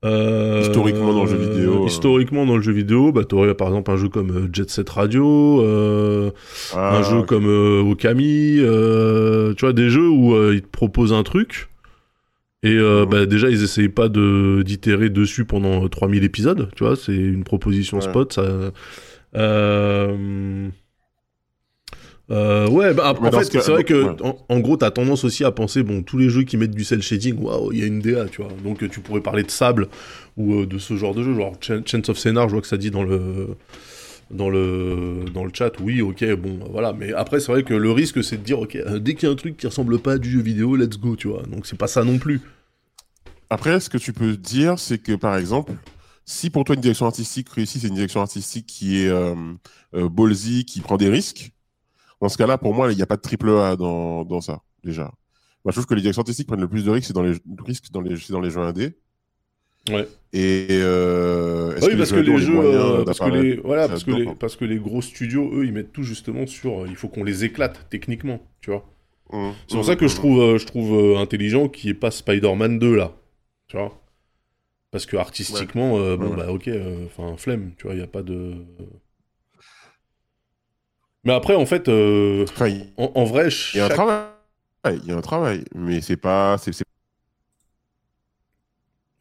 Euh, Historiquement dans le jeu vidéo, euh. Historiquement dans le jeu vidéo, bah t'aurais par exemple un jeu comme euh, Jet Set Radio, euh, Ah, un jeu comme euh, Okami, euh, tu vois des jeux où euh, ils te proposent un truc et euh, bah, déjà ils essayent pas de d'itérer dessus pendant euh, 3000 épisodes, tu vois, c'est une proposition Ouais. spot, ça. Euh... ouais, bah, en fait, ce c'est vrai que, ouais. en, en gros, t'as tendance aussi à penser, bon, tous les jeux qui mettent du cel shading, waouh, il y a une DA, tu vois. Donc, tu pourrais parler de Sable ou euh, de ce genre de jeu, genre Ch- Chance of Scénar, je vois que ça dit dans le, dans le, dans le chat, oui, ok, bon, voilà. Mais après, c'est vrai que le risque, c'est de dire, ok, euh, dès qu'il y a un truc qui ressemble pas à du jeu vidéo, let's go, tu vois. Donc, c'est pas ça non plus. Après, ce que tu peux dire, c'est que par exemple, si pour toi une direction artistique réussie, c'est une direction artistique qui est euh, ballsy, qui prend des risques, dans ce cas-là, pour moi, il n'y a pas de triple A dans, dans ça, déjà. Moi, je trouve que les directions artistiques prennent le plus de risques, c'est dans les risques dans les, dans les jeux indés. Ouais. Et euh, Ah oui, parce que les jeux, euh, parce que les, voilà, parce que les, parce que les gros studios, eux, ils mettent tout justement sur, euh, il faut qu'on les éclate techniquement, tu vois. Mmh, C'est pour mmh, ça que je mmh. trouve, euh, je trouve euh, intelligent qu'il n'y ait pas Spider-Man 2 là. Tu vois Parce que artistiquement, euh, bon Ouais, bah ok, euh, enfin flemme, tu vois, il n'y a pas de. Mais après, en fait, euh, Enfin, en, en vrai, il y a un chaque- travail. Il y a un travail, mais c'est pas.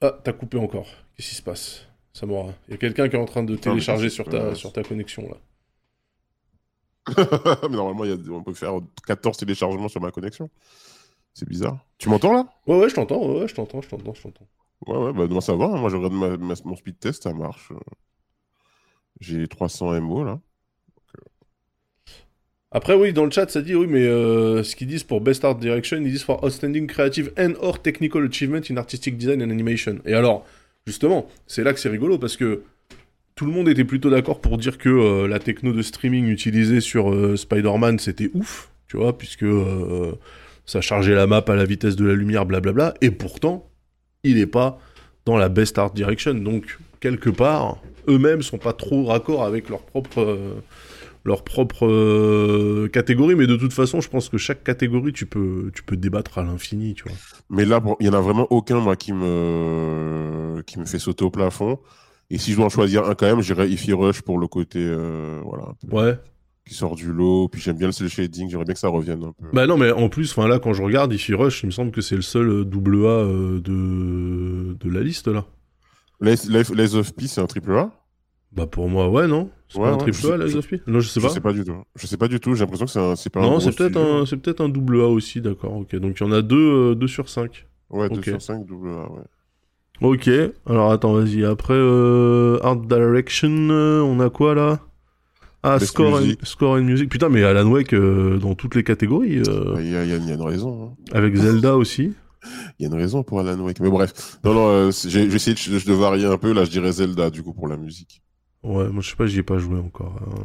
Ah, t'as coupé encore. Qu'est-ce qui se passe? Samora Il y a quelqu'un qui est en train de télécharger sur ta, sur ta connexion là. mais normalement, y a- on peut faire 14 téléchargements sur ma connexion. C'est bizarre. Tu m'entends là? Ouais, ouais, je t'entends, ouais, je t'entends, je t'entends, je t'entends. Ouais, ouais, bah moi ça va. hein. Moi je regarde ma- ma- mon speed test, ça marche. J'ai 300 MO là. Après, oui, dans le chat, ça dit, oui, mais euh, ce qu'ils disent pour Best Art Direction, ils disent for Outstanding Creative and or Technical Achievement in Artistic Design and Animation. Et alors, justement, c'est là que c'est rigolo, parce que tout le monde était plutôt d'accord pour dire que euh, la techno de streaming utilisée sur euh, Spider-Man, c'était ouf, tu vois, puisque ça chargeait la map à la vitesse de la lumière, blablabla, et pourtant, il est pas dans la Best Art Direction. Donc, quelque part, eux-mêmes sont pas trop raccord avec leur propre... leur propre euh, catégorie, mais de toute façon, je pense que chaque catégorie, tu peux, tu peux débattre à l'infini, tu vois. Mais là, bon, il y en a vraiment aucun moi qui me qui me fait sauter au plafond. Et si je dois en choisir un quand même, j'irais Ify Rush pour le côté euh, voilà Ouais. qui sort du lot. Puis j'aime bien le cel shading. J'aimerais bien que ça revienne un peu. Bah non, mais en plus, enfin là, quand je regarde Ify Rush, il me semble que c'est le seul euh, double A euh, de, de la liste, là. Lies, of P, c'est un triple A? Bah pour moi, ouais, non C'est Ouais, pas un ouais, triple A, je- Sophie? Non, je sais Je pas. sais pas du tout. Je sais pas du tout. J'ai l'impression que c'est un- pas un Non, c'est peut-être un, c'est peut-être un double A aussi, d'accord, ok. Donc il y en a deux, euh, deux sur 5. Ouais, 2 Ok. sur 5 double A. Ouais. Ok, alors attends, vas-y. Après, euh, Art Direction, euh, on a quoi là? Ah, Best score and, music. score and Music. Putain, mais Alan Wake euh, dans toutes les catégories. euh, Il y, a, y y une raison. hein. Avec Zelda aussi. Il y a une raison pour Alan Wake. Mais bref. Non, non, j'ai essayé de, de varier un peu. Là, je dirais Zelda, du coup, pour la musique. Ouais, moi je sais pas, j'y ai pas joué encore. hein.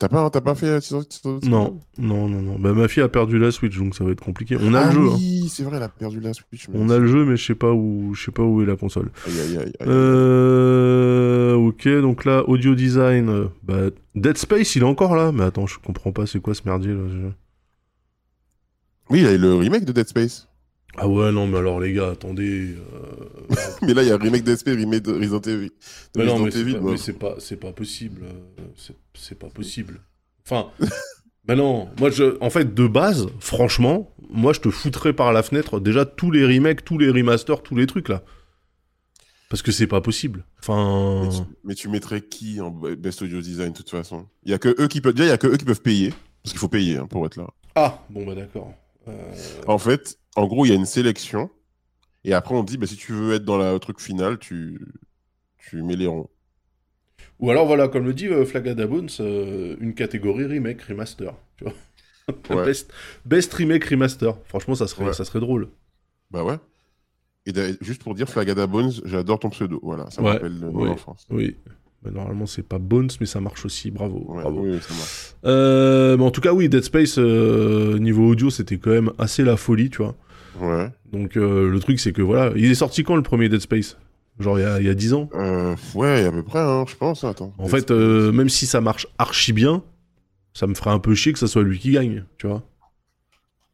T'as pas, t'as pas fait euh, Tears of- Non, non, non, non. Bah, ma fille a perdu la Switch, donc ça va être compliqué. On a ah le jeu. hein. c'est vrai, elle a perdu la Switch. mais- On a le jeu, mais je sais pas où, je sais pas où est la console. Aïe, aïe, aïe, aïe. Euh, ok, donc là, audio design. euh, Bah, Dead Space, il est encore là. Mais attends, je comprends pas, c'est quoi ce merdier là Oui, il y a le remake de Dead Space. Ah ouais, non, mais alors les gars, attendez. euh, mais là, il y a remake Dead Space, remake de Resident Evil. de Mais non, mais c'est pas, mais c'est pas, c'est pas possible. euh, C'est, c'est pas possible. Enfin, bah non. Moi, je, en fait, de base, franchement, moi, je te foutrais par la fenêtre déjà tous les remakes, tous les remasters, tous les trucs là. Parce que c'est pas possible. Enfin, Mais tu, mais tu mettrais qui en Best Audio Design, de toute façon? Il y a que eux qui peuvent. Déjà, il y a que eux qui peuvent payer. Parce qu'il faut payer hein, pour être là. ah, bon bah d'accord. Euh, En fait, en gros, il y a une sélection. Et après, on dit, bah, si tu veux être dans la- le truc final, tu, tu mets les ronds. Ou alors voilà, comme le dit euh, Flagada Bones, euh, une catégorie remake, remaster. Tu vois Ouais. best, best remake, remaster. Franchement, ça serait, Ouais. ça serait drôle. Bah ouais. Et juste pour dire, Flagada Bones, j'adore ton pseudo. Voilà, ça Ouais, rappelle mon oui. enfance. Oui. Normalement, c'est pas Bones, mais ça marche aussi. Bravo. Ouais, bravo. oui, ça marche. Euh, mais en tout cas, oui, Dead Space, euh, niveau audio, c'était quand même assez la folie, tu vois. Ouais. Donc, euh, le truc, c'est que voilà. Il est sorti quand le premier Dead Space? Genre, il y a, il y a 10 ans? Ouais, à peu près, hein, je pense. Attends. En fait, même si ça marche archi bien, ça me ferait un peu chier que ça soit lui qui gagne, tu vois.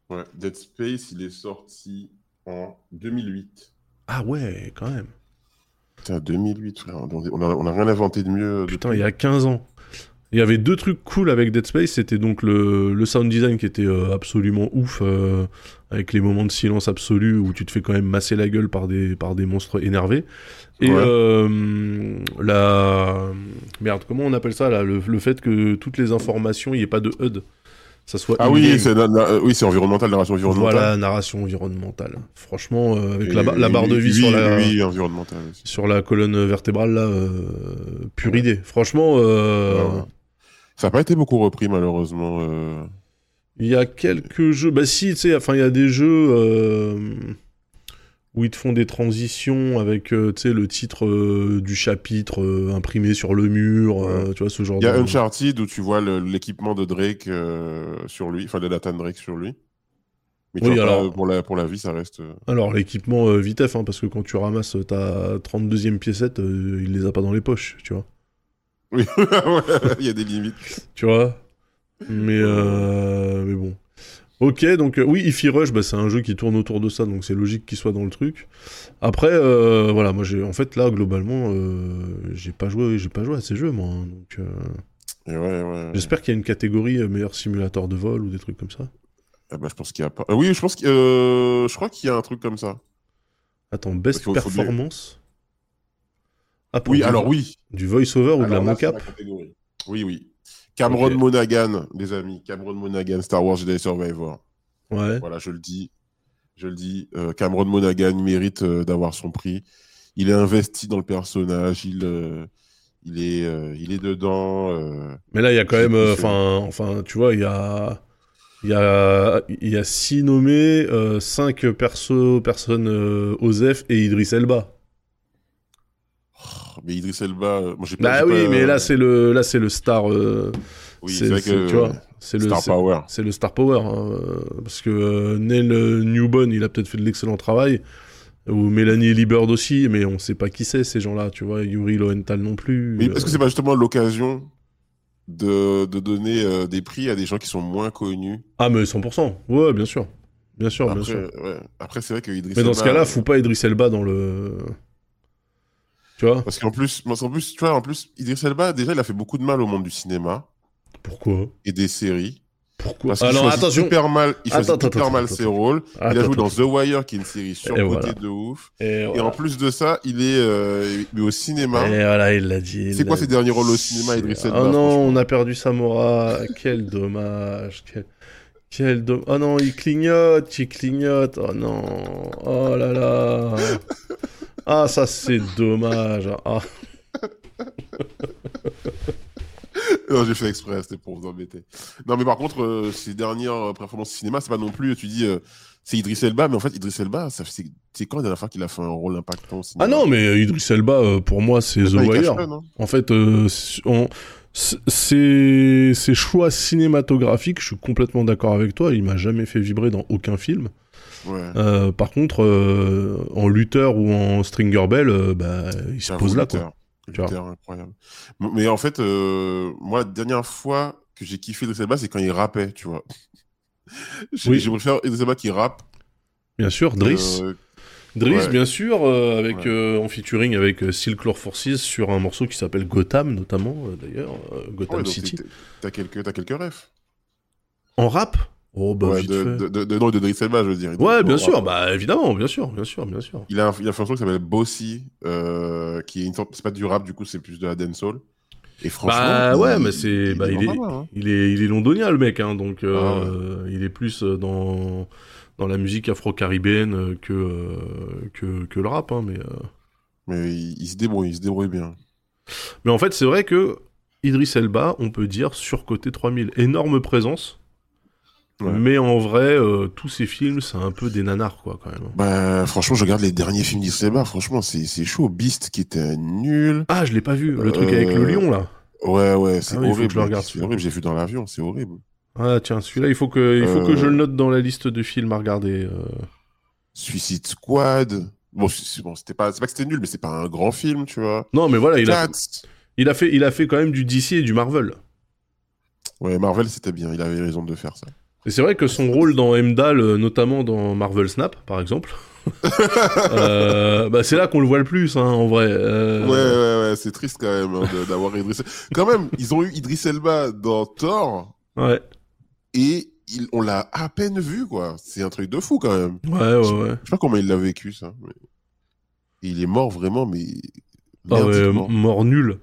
Ouais, Dead Space, il est sorti en 2008. Ah ouais, quand même. Putain, 2008, frère. On a, on a rien inventé de mieux. Putain, il y a 15 ans. Il y avait deux trucs cool avec Dead Space, c'était donc le, le, sound design qui était euh, absolument ouf, euh, avec les moments de silence absolu où tu te fais quand même masser la gueule par des, par des monstres énervés. Et Ouais. euh, la... Merde, comment on appelle ça là? Le, le fait que toutes les informations, il n'y ait pas de HUD. Ça soit Ah oui, c'est oui, c'est environnemental, narration environnementale. Voilà, narration environnementale. Franchement, euh, avec la, ba- la barre de vie sur la, sur la colonne vertébrale, là, euh, pure idée. Franchement, euh, Ouais. Ça n'a pas été beaucoup repris, malheureusement. il y a quelques jeux. Bah, si, tu sais, enfin, il y a des jeux où ils te font des transitions avec, euh, le titre euh, du chapitre euh, imprimé sur le mur, euh, tu vois, ce genre Il y a de. Uncharted où tu vois l'équipement de Drake sur lui, enfin de Nathan Drake sur lui. Mais tu Oui, vois alors- pour, la, pour la vie, ça reste. Alors, l'équipement vitef, hein, parce que quand tu ramasses ta 32e piécette, il les a pas dans les poches, tu vois. Oui, il y a des limites. tu vois? Mais, mais bon. Ok, donc euh, oui, Ify Rush, bah, c'est un jeu qui tourne autour de ça, donc c'est logique qu'il soit dans le truc. Après, euh, voilà, moi j'ai, en fait là globalement, euh, j'ai pas joué, j'ai pas joué à ces jeux moi. hein, donc euh, Et ouais, ouais. j'espère qu'il y a une catégorie euh, meilleur simulateur de vol ou des trucs comme ça. Ah bah, je pense qu'il y a pas. Oui, je pense euh, je crois qu'il y a un truc comme ça. Attends, best Faut- faut performance? Ah, Oui, du- alors oui. Du voice-over ou de la mocap. Oui, oui. Cameron. Monaghan, les amis. Cameron Monaghan, Star Wars Jedi Survivor. Ouais. Voilà, je le dis. Je le dis. Euh, Cameron Monaghan mérite euh, d'avoir son prix. Il est investi dans le personnage. Il, euh, il, est, il est dedans. Mais là, il y a quand même, enfin, enfin, tu vois, il y a, il y a, il y a six nommés, cinq perso, personnes Osef et Idriss Elba. Mais Idriss Elba, euh, moi j'ai pas. Bah oui, pas- mais là c'est le, là c'est le star. euh, Oui, c'est vrai que. tu vois, c'est le, Star Power. c'est le star power, hein, euh, parce que Neil Newbon, il a peut-être fait de l'excellent travail, ou Mélanie Liberd aussi, mais on sait pas qui c'est ces gens-là, tu vois, Yuri Lowenthal non plus. Mais euh, est-ce que c'est pas justement l'occasion de, de donner euh, des prix à des gens qui sont moins connus? Ah mais 100%, ouais, bien sûr, bien sûr, bien Après, sûr. ouais. Après c'est vrai que Idriss Mais dans Elba, ce cas-là, euh, fous pas Idriss Elba dans le. Tu vois Parce qu'en plus, parce qu'en plus, tu vois, en plus, Idriss Elba, déjà, il a fait beaucoup de mal au monde du cinéma Pourquoi et des séries. Pourquoi Parce qu'il Alors attention. super mal, il Attends, super attends, mal ses rôles. il a joué dans. The Wire, qui est une série surcotée voilà. de ouf. Et, Et voilà. en plus de ça, il est euh, mais au cinéma. Et voilà, il l'a dit. C'est quoi ses derniers rôles au cinéma, dit. Idriss Elba Oh non, on a perdu Samora. Quel dommage. Quel, quel do- Oh non, il clignote, il clignote. Oh non. Oh là là. Ah, ça c'est dommage. Ah. Non, j'ai fait exprès, c'était pour vous embêter. Non, mais par contre, euh, ses dernières euh, performances cinéma, c'est pas non plus, tu dis, euh, c'est Idriss Elba, mais en fait, Idriss Elba, c'est quand la dernière fois qu'il a fait un rôle impactant au cinéma? Ah non, mais euh, Idriss Elba, euh, pour moi, c'est The Maintenant, il Wire. En fait, on- ces ces choix cinématographiques, je suis complètement d'accord avec toi. Il m'a jamais fait vibrer dans aucun film. Ouais. Euh, par contre, euh, en lutteur ou en stringer bell, euh, bah, il se pose là, quoi. Incroyable. Mais en fait, moi, la dernière fois que j'ai kiffé Elba, c'est quand il rappait, tu vois. Oui. j'ai préféré Idriss Elba qui rappe. Bien sûr, Driss. Driss, ouais. bien sûr, euh, avec, Ouais. euh, en featuring avec euh, Silk Lord Forces sur un morceau qui s'appelle Gotham, notamment, d'ailleurs, Gotham ouais, City. T'as quelques, t'as quelques refs. En rap? Oh, bah, Ouais, de, de, de, de- non, de Idriss Elba, je veux dire. Ouais, En bien sûr, bah, évidemment, bien sûr, bien sûr, bien sûr. Il a, un- il a fait un son qui s'appelle Bossy, euh, qui est une sorte, c'est pas du rap, du coup, c'est plus de la dancehall. Et franchement. Bah ouais, il- mais c'est, bah, il est, mal, hein. il est, il est londonien le mec, hein, donc euh, Ah il est plus euh, dans dans la musique afro-caribéenne que, euh, que que le rap, hein, mais Mais il, il se débrouille, il se débrouille bien. mais en fait c'est vrai que Idriss Elba, on peut dire surcoté 3000, énorme présence, Ouais. mais en vrai euh, tous ces films c'est un peu des nanars quoi quand même. Bah, franchement, je regarde les derniers films d'Idriss Elba, franchement, c'est chaud. Beast qui était nul. Ah je l'ai pas vu, le truc avec le Euh, lion là. Ouais, ouais, c'est Ah oui, il faut que horrible. je le regarde, C'est horrible, j'ai vu dans l'avion, c'est horrible. Ah tiens celui-là il faut que il faut Euh, que je le note dans la liste de films à regarder. euh. Suicide Squad. Bon, c'est- bon c'était pas, pas que c'était nul, mais c'est pas un grand film, tu vois. Non mais voilà il a il a fait il a fait quand même du DC et du Marvel. Ouais, Marvel, c'était bien, il avait raison de faire ça. Et c'est vrai que son rôle dans Heimdall, euh, notamment dans Marvel Snap, par exemple, euh, bah, c'est là qu'on le voit le plus, hein, en vrai. Euh, Ouais, ouais, ouais, c'est triste quand même hein, d'avoir Idris. Quand même, ils ont eu Idris Elba dans Thor Ouais, et il- on l'a à peine vu, quoi. C'est un truc de fou quand même. ouais, ouais. ouais. Je sais pas comment il l'a vécu, ça. mais- il est mort vraiment, mais. Ah ouais, mort nul.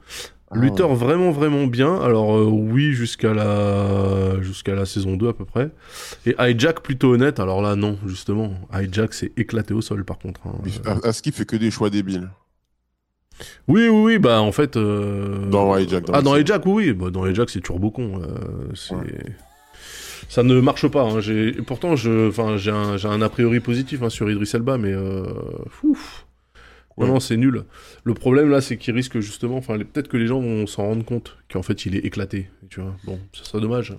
Ah Luther ouais. vraiment vraiment bien. Alors euh, oui jusqu'à la jusqu'à la saison 2 à peu près. Et Hijack plutôt honnête. Alors là non justement. Hijack s'est éclaté au sol par contre. hein. Ce qu'il fait que des choix débiles. Oui oui oui bah en fait. euh, Dans Hijack, dans ah dans. Hijack oui oui. Bah, dans Hijack c'est turbo con. euh, c'est Ouais. ça ne marche pas. hein. J'ai pourtant je enfin j'ai un j'ai un a priori positif hein, sur Idris Elba mais euh... ouf. Non, non, c'est nul. Le problème là, c'est qu'il risque justement, enfin, peut-être que les gens vont s'en rendre compte qu'en fait il est éclaté. Tu vois, bon, ça serait dommage.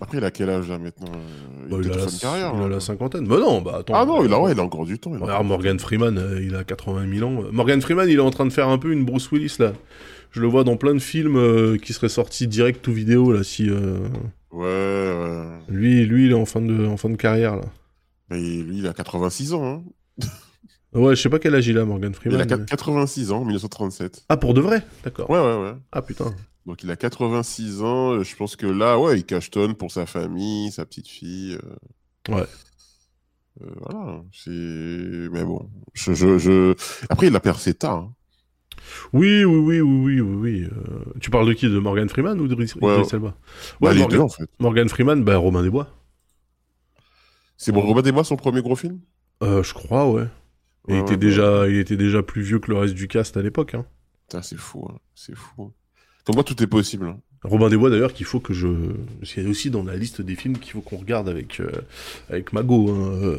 Après, il a quel âge là maintenant? Euh, Bah, Il a la, carrière. il a hein. la cinquantaine. Bah non, bah attends. Ah non, il a, ouais, il a encore du temps. il a Regarde encore Morgan Freeman, euh, il a 80 000 ans. Morgan Freeman, il est en train de faire un peu une Bruce Willis là. Je le vois dans plein de films euh, qui seraient sortis direct tout vidéo là. Si euh, Ouais, ouais. lui, lui, il est en fin de, en fin de carrière là. Mais lui, il a 86 ans. Hein. Ouais, je sais pas quel âge il a Morgan Il Freeman. a mais- 86 ans, 1937. Ah pour de vrai, d'accord. Ouais, ouais, ouais. Ah putain. Donc il a 86 ans. euh, Je pense que là, ouais, il cachetonne pour sa famille, sa petite fille. euh, Ouais. euh, voilà. C'est. Mais bon. Je, je, je... Après, il a percé tard. hein. Oui, oui, oui, oui, oui, euh, Tu parles de qui De Morgan Freeman ou de Idris Ouais. Elba? Bah, Ouais, Morgan, deux, en fait. Morgan Freeman, bah Robin des Bois. C'est bon, Robin des Bois, son premier gros film? Je crois, ouais. Il, Ouais, était ouais, déjà, il était déjà plus vieux que le reste du cast à l'époque. Hein. Putain, c'est fou. hein. C'est fou. Comme moi, tout est possible. hein. Robin des Bois, d'ailleurs, qu'il faut que je. A aussi dans la liste des films qu'il faut qu'on regarde avec, euh, avec Mago. Hein, euh,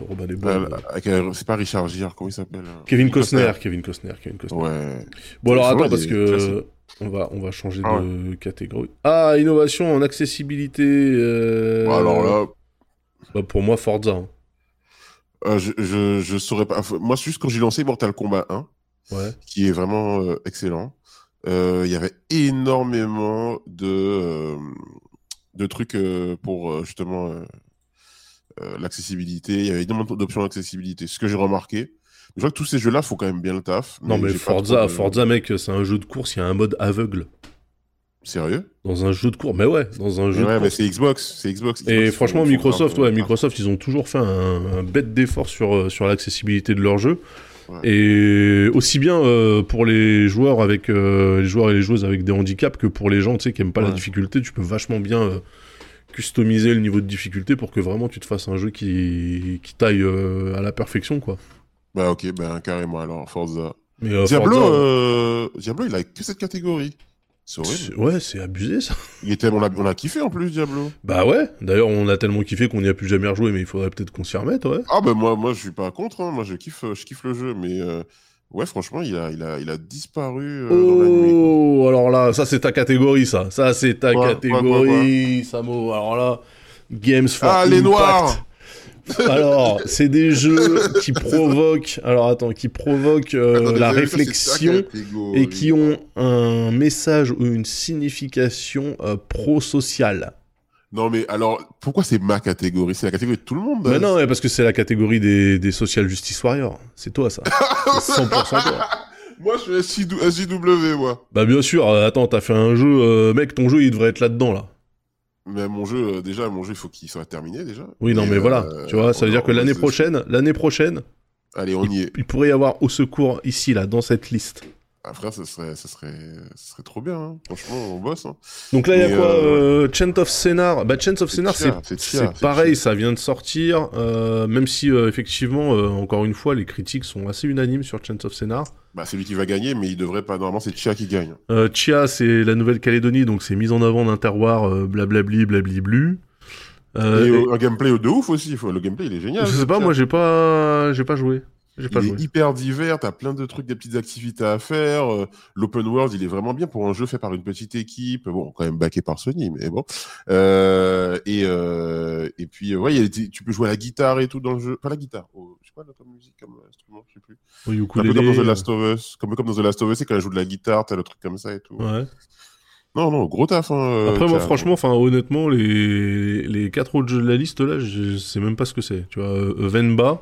Robin des Bois. Euh, c'est pas Richard Gere, comment il s'appelle Kevin Costner, Kevin Costner, Kevin Costner. Ouais. Bon, alors attends, parce que. classiques. On va, on va changer Ah de catégorie. Ah, innovation en accessibilité. Alors là, bah, pour moi, Forza. Euh, je, je, je saurais pas. Moi, juste quand j'ai lancé Mortal Kombat 1, Ouais. qui est vraiment euh, excellent, euh, il y avait énormément de, de trucs pour justement l'accessibilité. Il y avait énormément d'options d'accessibilité. Ce que j'ai remarqué. Je vois que tous ces jeux-là font quand même bien le taf. Non, mais Forza, de- Forza, mec, c'est un jeu de course, il y a un mode aveugle. Sérieux? Dans un jeu de course. Mais ouais, dans un jeu Ouais, de mais c'est Xbox. C'est Xbox. Et franchement, Microsoft, ouais, Microsoft, ils ont toujours fait un, un bête d'effort sur, euh, sur l'accessibilité de leur jeu. Ouais. Et aussi bien euh, pour les joueurs avec euh, les joueurs et les joueuses avec des handicaps que pour les gens, tu sais, qui aiment pas la difficulté, tu peux vachement bien euh, customiser le niveau de difficulté pour que vraiment tu te fasses un jeu qui, qui taille à la perfection, quoi. Bah ok, ben carrément alors, Forza. Mais Diablo, Forza, Diablo, il a que cette catégorie. C'est horrible. ouais, c'est abusé ça. Il était, on, a, on a kiffé en plus, Diablo. Bah ouais, d'ailleurs on a tellement kiffé qu'on n'y a plus jamais rejoué, mais il faudrait peut-être qu'on s'y remette, ouais. Ah ben moi, moi je suis pas contre, hein. moi je kiffe, je kiffe le jeu, mais euh, ouais franchement il a, il a, il a disparu euh, dans la nuit. quoi. Oh, alors là, ça c'est ta catégorie, ça. Ça c'est ta catégorie, Samo. Alors là, Games for Ah les Impact. noirs Alors, c'est des jeux qui provoquent, alors attends, qui provoquent euh, la réflexion et qui ont un message ou une signification euh, pro-sociale. Non mais alors pourquoi c'est ma catégorie? C'est la catégorie de tout le monde. Mais hein. non, mais parce que c'est la catégorie des, des social justice warriors. C'est toi, ça. C'est 100% toi. Moi je suis SJ SJW moi. Bah bien sûr, euh, attends, t'as fait un jeu, euh, mec, ton jeu il devrait être là-dedans là. Mais mon jeu, euh, déjà mon jeu il faut qu'il soit terminé déjà. Oui, non, Et, mais voilà, euh, tu vois, ça veut dire que l'année prochaine, l'année prochaine, Allez on y est. il pourrait y avoir au secours ici là, dans cette liste. Ah frère, ça serait, ça serait, ça serait trop bien. Hein. Franchement, on bosse. Hein. Donc là, il y a quoi euh, euh, Chant of Scénar Bah, Chant of Scénar, c'est pareil, ça vient de sortir, euh, même si euh, effectivement, encore une fois, les critiques sont assez unanimes sur Chant of Scénar. Bah c'est lui qui va gagner, mais il devrait pas. Normalement c'est Chia qui gagne. Chia, c'est la Nouvelle-Calédonie, donc c'est mise en avant d'un terroir blablabli, blabliblu. Et et- un gameplay de ouf aussi. Le gameplay il est génial. je sais pas, Chia. moi j'ai pas, j'ai pas joué. Pas il joué. est hyper divers, t'as plein de trucs, des petites activités à faire. euh, L'open world, il est vraiment bien pour un jeu fait par une petite équipe. Bon, quand même backé par Sony, mais bon. Euh, et, euh, et puis, ouais, y a tu peux jouer à la guitare et tout dans le jeu. Pas la guitare, oh, je sais pas, comme musique, comme instrument, je sais plus. Oui, Un peu comme dans The Last of Us. Comme, comme dans The Last of Us, c'est quand elle joue de la guitare, t'as le truc comme ça et tout. Ouais. Non, non, gros taf. Hein, Après, moi, franchement, enfin, honnêtement, les... les quatre autres jeux de la liste, là, je sais même pas ce que c'est. Tu vois, Venba,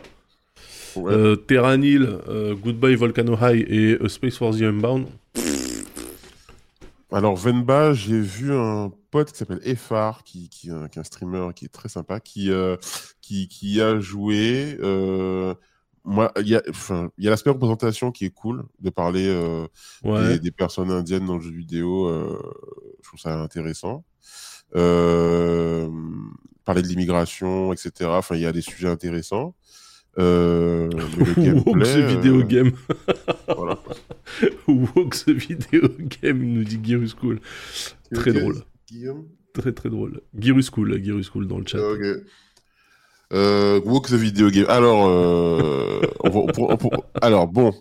Ouais. euh, Terranil, euh, Goodbye Volcano High et A Space for the Unbound. Alors, Venba, j'ai vu un pote qui s'appelle Effar, qui, qui, est un- qui est un streamer qui est très sympa, qui, euh, qui, qui a joué. euh, moi, il y a, y a l'aspect représentation qui est cool, de parler euh, Ouais. des, des personnes indiennes dans le jeu vidéo. euh, je trouve ça intéressant. Euh, parler de l'immigration, etc. Enfin, il y a des sujets intéressants. Euh, Woke the Video euh, Game. voilà. Woke the Video Game, nous dit Girus Cool. Très drôle. Guillaume? Très très drôle. Girus Cool, Girus Cool dans le chat. Ok. Euh, walk the video game. Alors, euh, on va- pour- on pour- alors bon,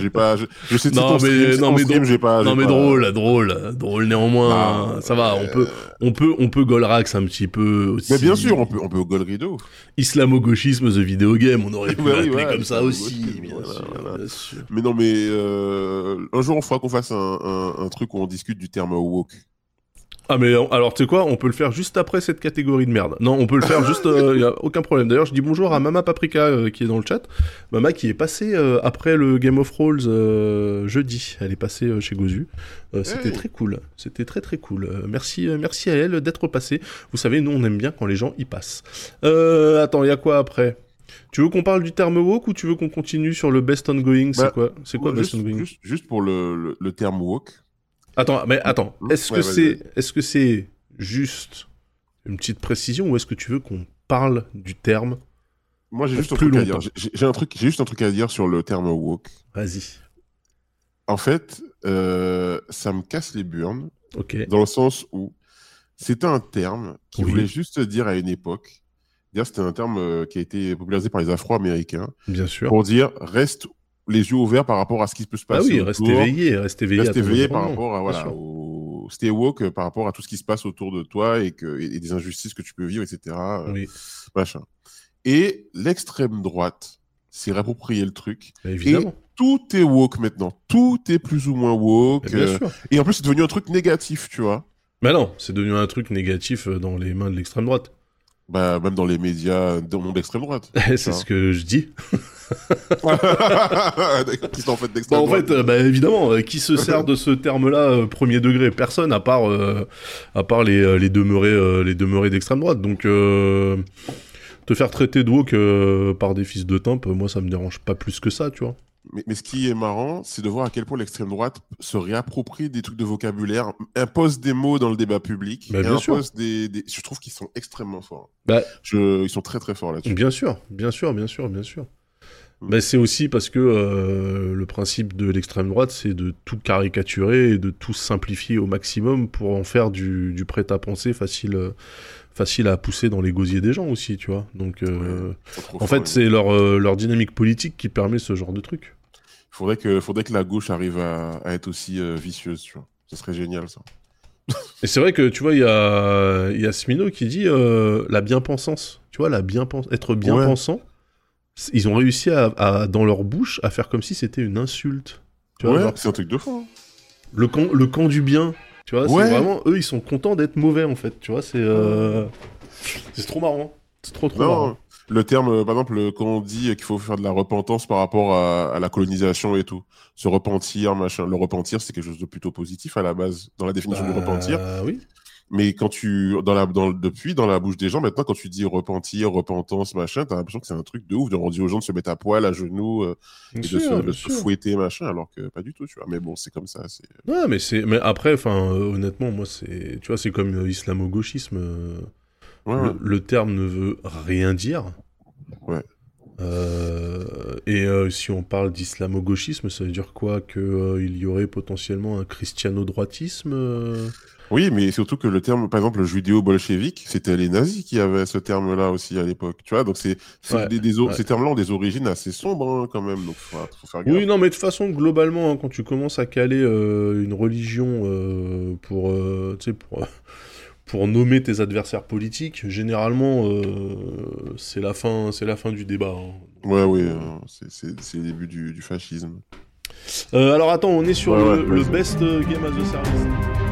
j'ai pas, je, je sais Non, mais- stream, non, mais stream, drôle. pas, non mais pas- drôle, drôle, drôle néanmoins. Non, ça va, on euh, peut, on peut, on peut Golrax un petit peu aussi. Mais bien sûr, on peut, on peut ouf. Islamo-gauchisme the video game, on aurait pu Ouais, l'appeler ouais, comme ça aussi, islamo-gauchisme, bien, voilà, sûr, voilà. bien sûr. Mais non, mais euh, un jour, on fera qu'on fasse un, un, un truc où on discute du terme woke. Ah mais euh, alors tu sais quoi, on peut le faire juste après cette catégorie de merde. Non, on peut le faire juste, il y a aucun problème. D'ailleurs, je dis bonjour à Mama Paprika euh, qui est dans le chat. Mama qui est passée euh, après le Game of Thrones euh, jeudi. Elle est passée euh, chez Gozu. Euh, C'était Hey. très cool. C'était très très cool. Euh, merci, euh, merci à elle d'être passée. Vous savez, nous on aime bien quand les gens y passent. Euh, attends, il y a quoi après? Tu veux qu'on parle du terme woke ou tu veux qu'on continue sur le best ongoing? C'est Bah, quoi C'est quoi best juste, ongoing? juste, juste pour le, le, le terme woke. Attends, mais attends, est-ce Ouais, que c'est est-ce que c'est juste une petite précision ou est-ce que tu veux qu'on parle du terme Moi, j'ai juste un truc à dire. J'ai- un truc, j'ai juste un truc à dire sur le terme woke. Vas-y. En fait, euh, ça me casse les burnes. Dans le sens où c'était un terme qui Oui. voulait juste dire à une époque, d'ailleurs c'était un terme euh, qui a été popularisé par les Afro-Américains, Bien sûr. pour dire reste les yeux ouverts par rapport à ce qui peut se ah passer oui, autour, reste éveillé, reste éveillé. reste éveillé par rapport à voilà, au stay woke euh, par rapport à tout ce qui se passe autour de toi et, que, et, et des injustices que tu peux vivre, etc. euh, Oui, machin. Et l'extrême droite s'est réapproprié le truc. bah, évidemment. Tout est woke maintenant. Tout est plus ou moins woke. Bah, bien euh, sûr. et en plus, c'est devenu un truc négatif, tu vois. Mais non, c'est devenu un truc négatif dans les mains de l'extrême droite. Bah, même dans les médias dans le monde d'extrême droite. c'est ce que je dis. qui sont en fait Bah, d'extrême en droite. fait, euh, bah, évidemment, euh, qui se sert de ce terme-là euh, premier degré? Personne, à part, euh, à part les, les demeurés, les demeurés d'extrême droite. Donc, euh, te faire traiter de woke euh, par des fils de timpe, moi, ça me dérange pas plus que ça, tu vois. Mais, mais ce qui est marrant, c'est de voir à quel point l'extrême droite se réapproprie des trucs de vocabulaire, impose des mots dans le débat public, Bah, bien sûr. impose des, des- Je trouve qu'ils sont extrêmement forts. Bah- Je... Ils sont très très forts là-dessus. Bien sûr, bien sûr, bien sûr, bien sûr. Mm. Mais c'est aussi parce que euh, le principe de l'extrême droite, c'est de tout caricaturer et de tout simplifier au maximum pour en faire du, du prêt-à-penser facile, facile à pousser dans les gosiers des gens aussi, tu vois. Donc, euh, en fait, c'est leur, euh, leur dynamique politique qui permet ce genre de truc. Faudrait que, faudrait que la gauche arrive à, à être aussi euh, vicieuse, tu vois. Ce serait génial, ça. Et c'est vrai que, tu vois, il y a, il y a Smino qui dit euh, la bien-pensance. Tu vois, la bien être bien-pensant, ils ont réussi à, à, dans leur bouche, à faire comme si c'était une insulte. Tu vois, ouais, c'est un truc de fou. hein. le camp, le camp du bien. Tu vois, Ouais. c'est vraiment eux, ils sont contents d'être mauvais en fait. Tu vois, c'est euh, c'est trop marrant. C'est trop trop Non, marrant. Le terme, euh, par exemple, euh, quand on dit qu'il faut faire de la repentance par rapport à, à la colonisation et tout, se repentir, machin, le repentir, c'est quelque chose de plutôt positif à la base, dans la définition du repentir. Bah, oui. Mais quand tu, dans la, dans, depuis, dans la bouche des gens, maintenant, quand tu dis repentir, repentance, machin, t'as l'impression que c'est un truc de ouf, de dire aux gens de se mettre à poil, à genoux, euh, et de, se, de fouetter, machin, alors que pas du tout, tu vois. Mais bon, c'est comme ça, c'est... Ouais, mais c'est, mais après, enfin, euh, honnêtement, moi, c'est, tu vois, c'est comme islamo-gauchisme. euh, Ouais, ouais. le, le terme ne veut rien dire. Ouais. Euh, et euh, si on parle d'islamo-gauchisme, ça veut dire quoi Que euh, il y aurait potentiellement un christiano-droitisme Oui, mais surtout que le terme, par exemple, le judéo-bolchevique, c'était les nazis qui avaient ce terme-là aussi à l'époque, tu vois? Donc c'est, Ouais, des, des o- ouais. ces termes-là ont des origines assez sombres hein, quand même, donc faut, faut faire gaffe. Oui, non, mais de toute façon, globalement, hein, quand tu commences à caler une religion pour, tu sais, pour, pour nommer tes adversaires politiques, généralement, euh, c'est la fin, c'est la fin du débat. hein. Ouais, oui, euh, c'est, c'est, c'est le début du, du fascisme. Euh, alors attends, on est sur Ouais, le, ouais, le best euh, game as a service.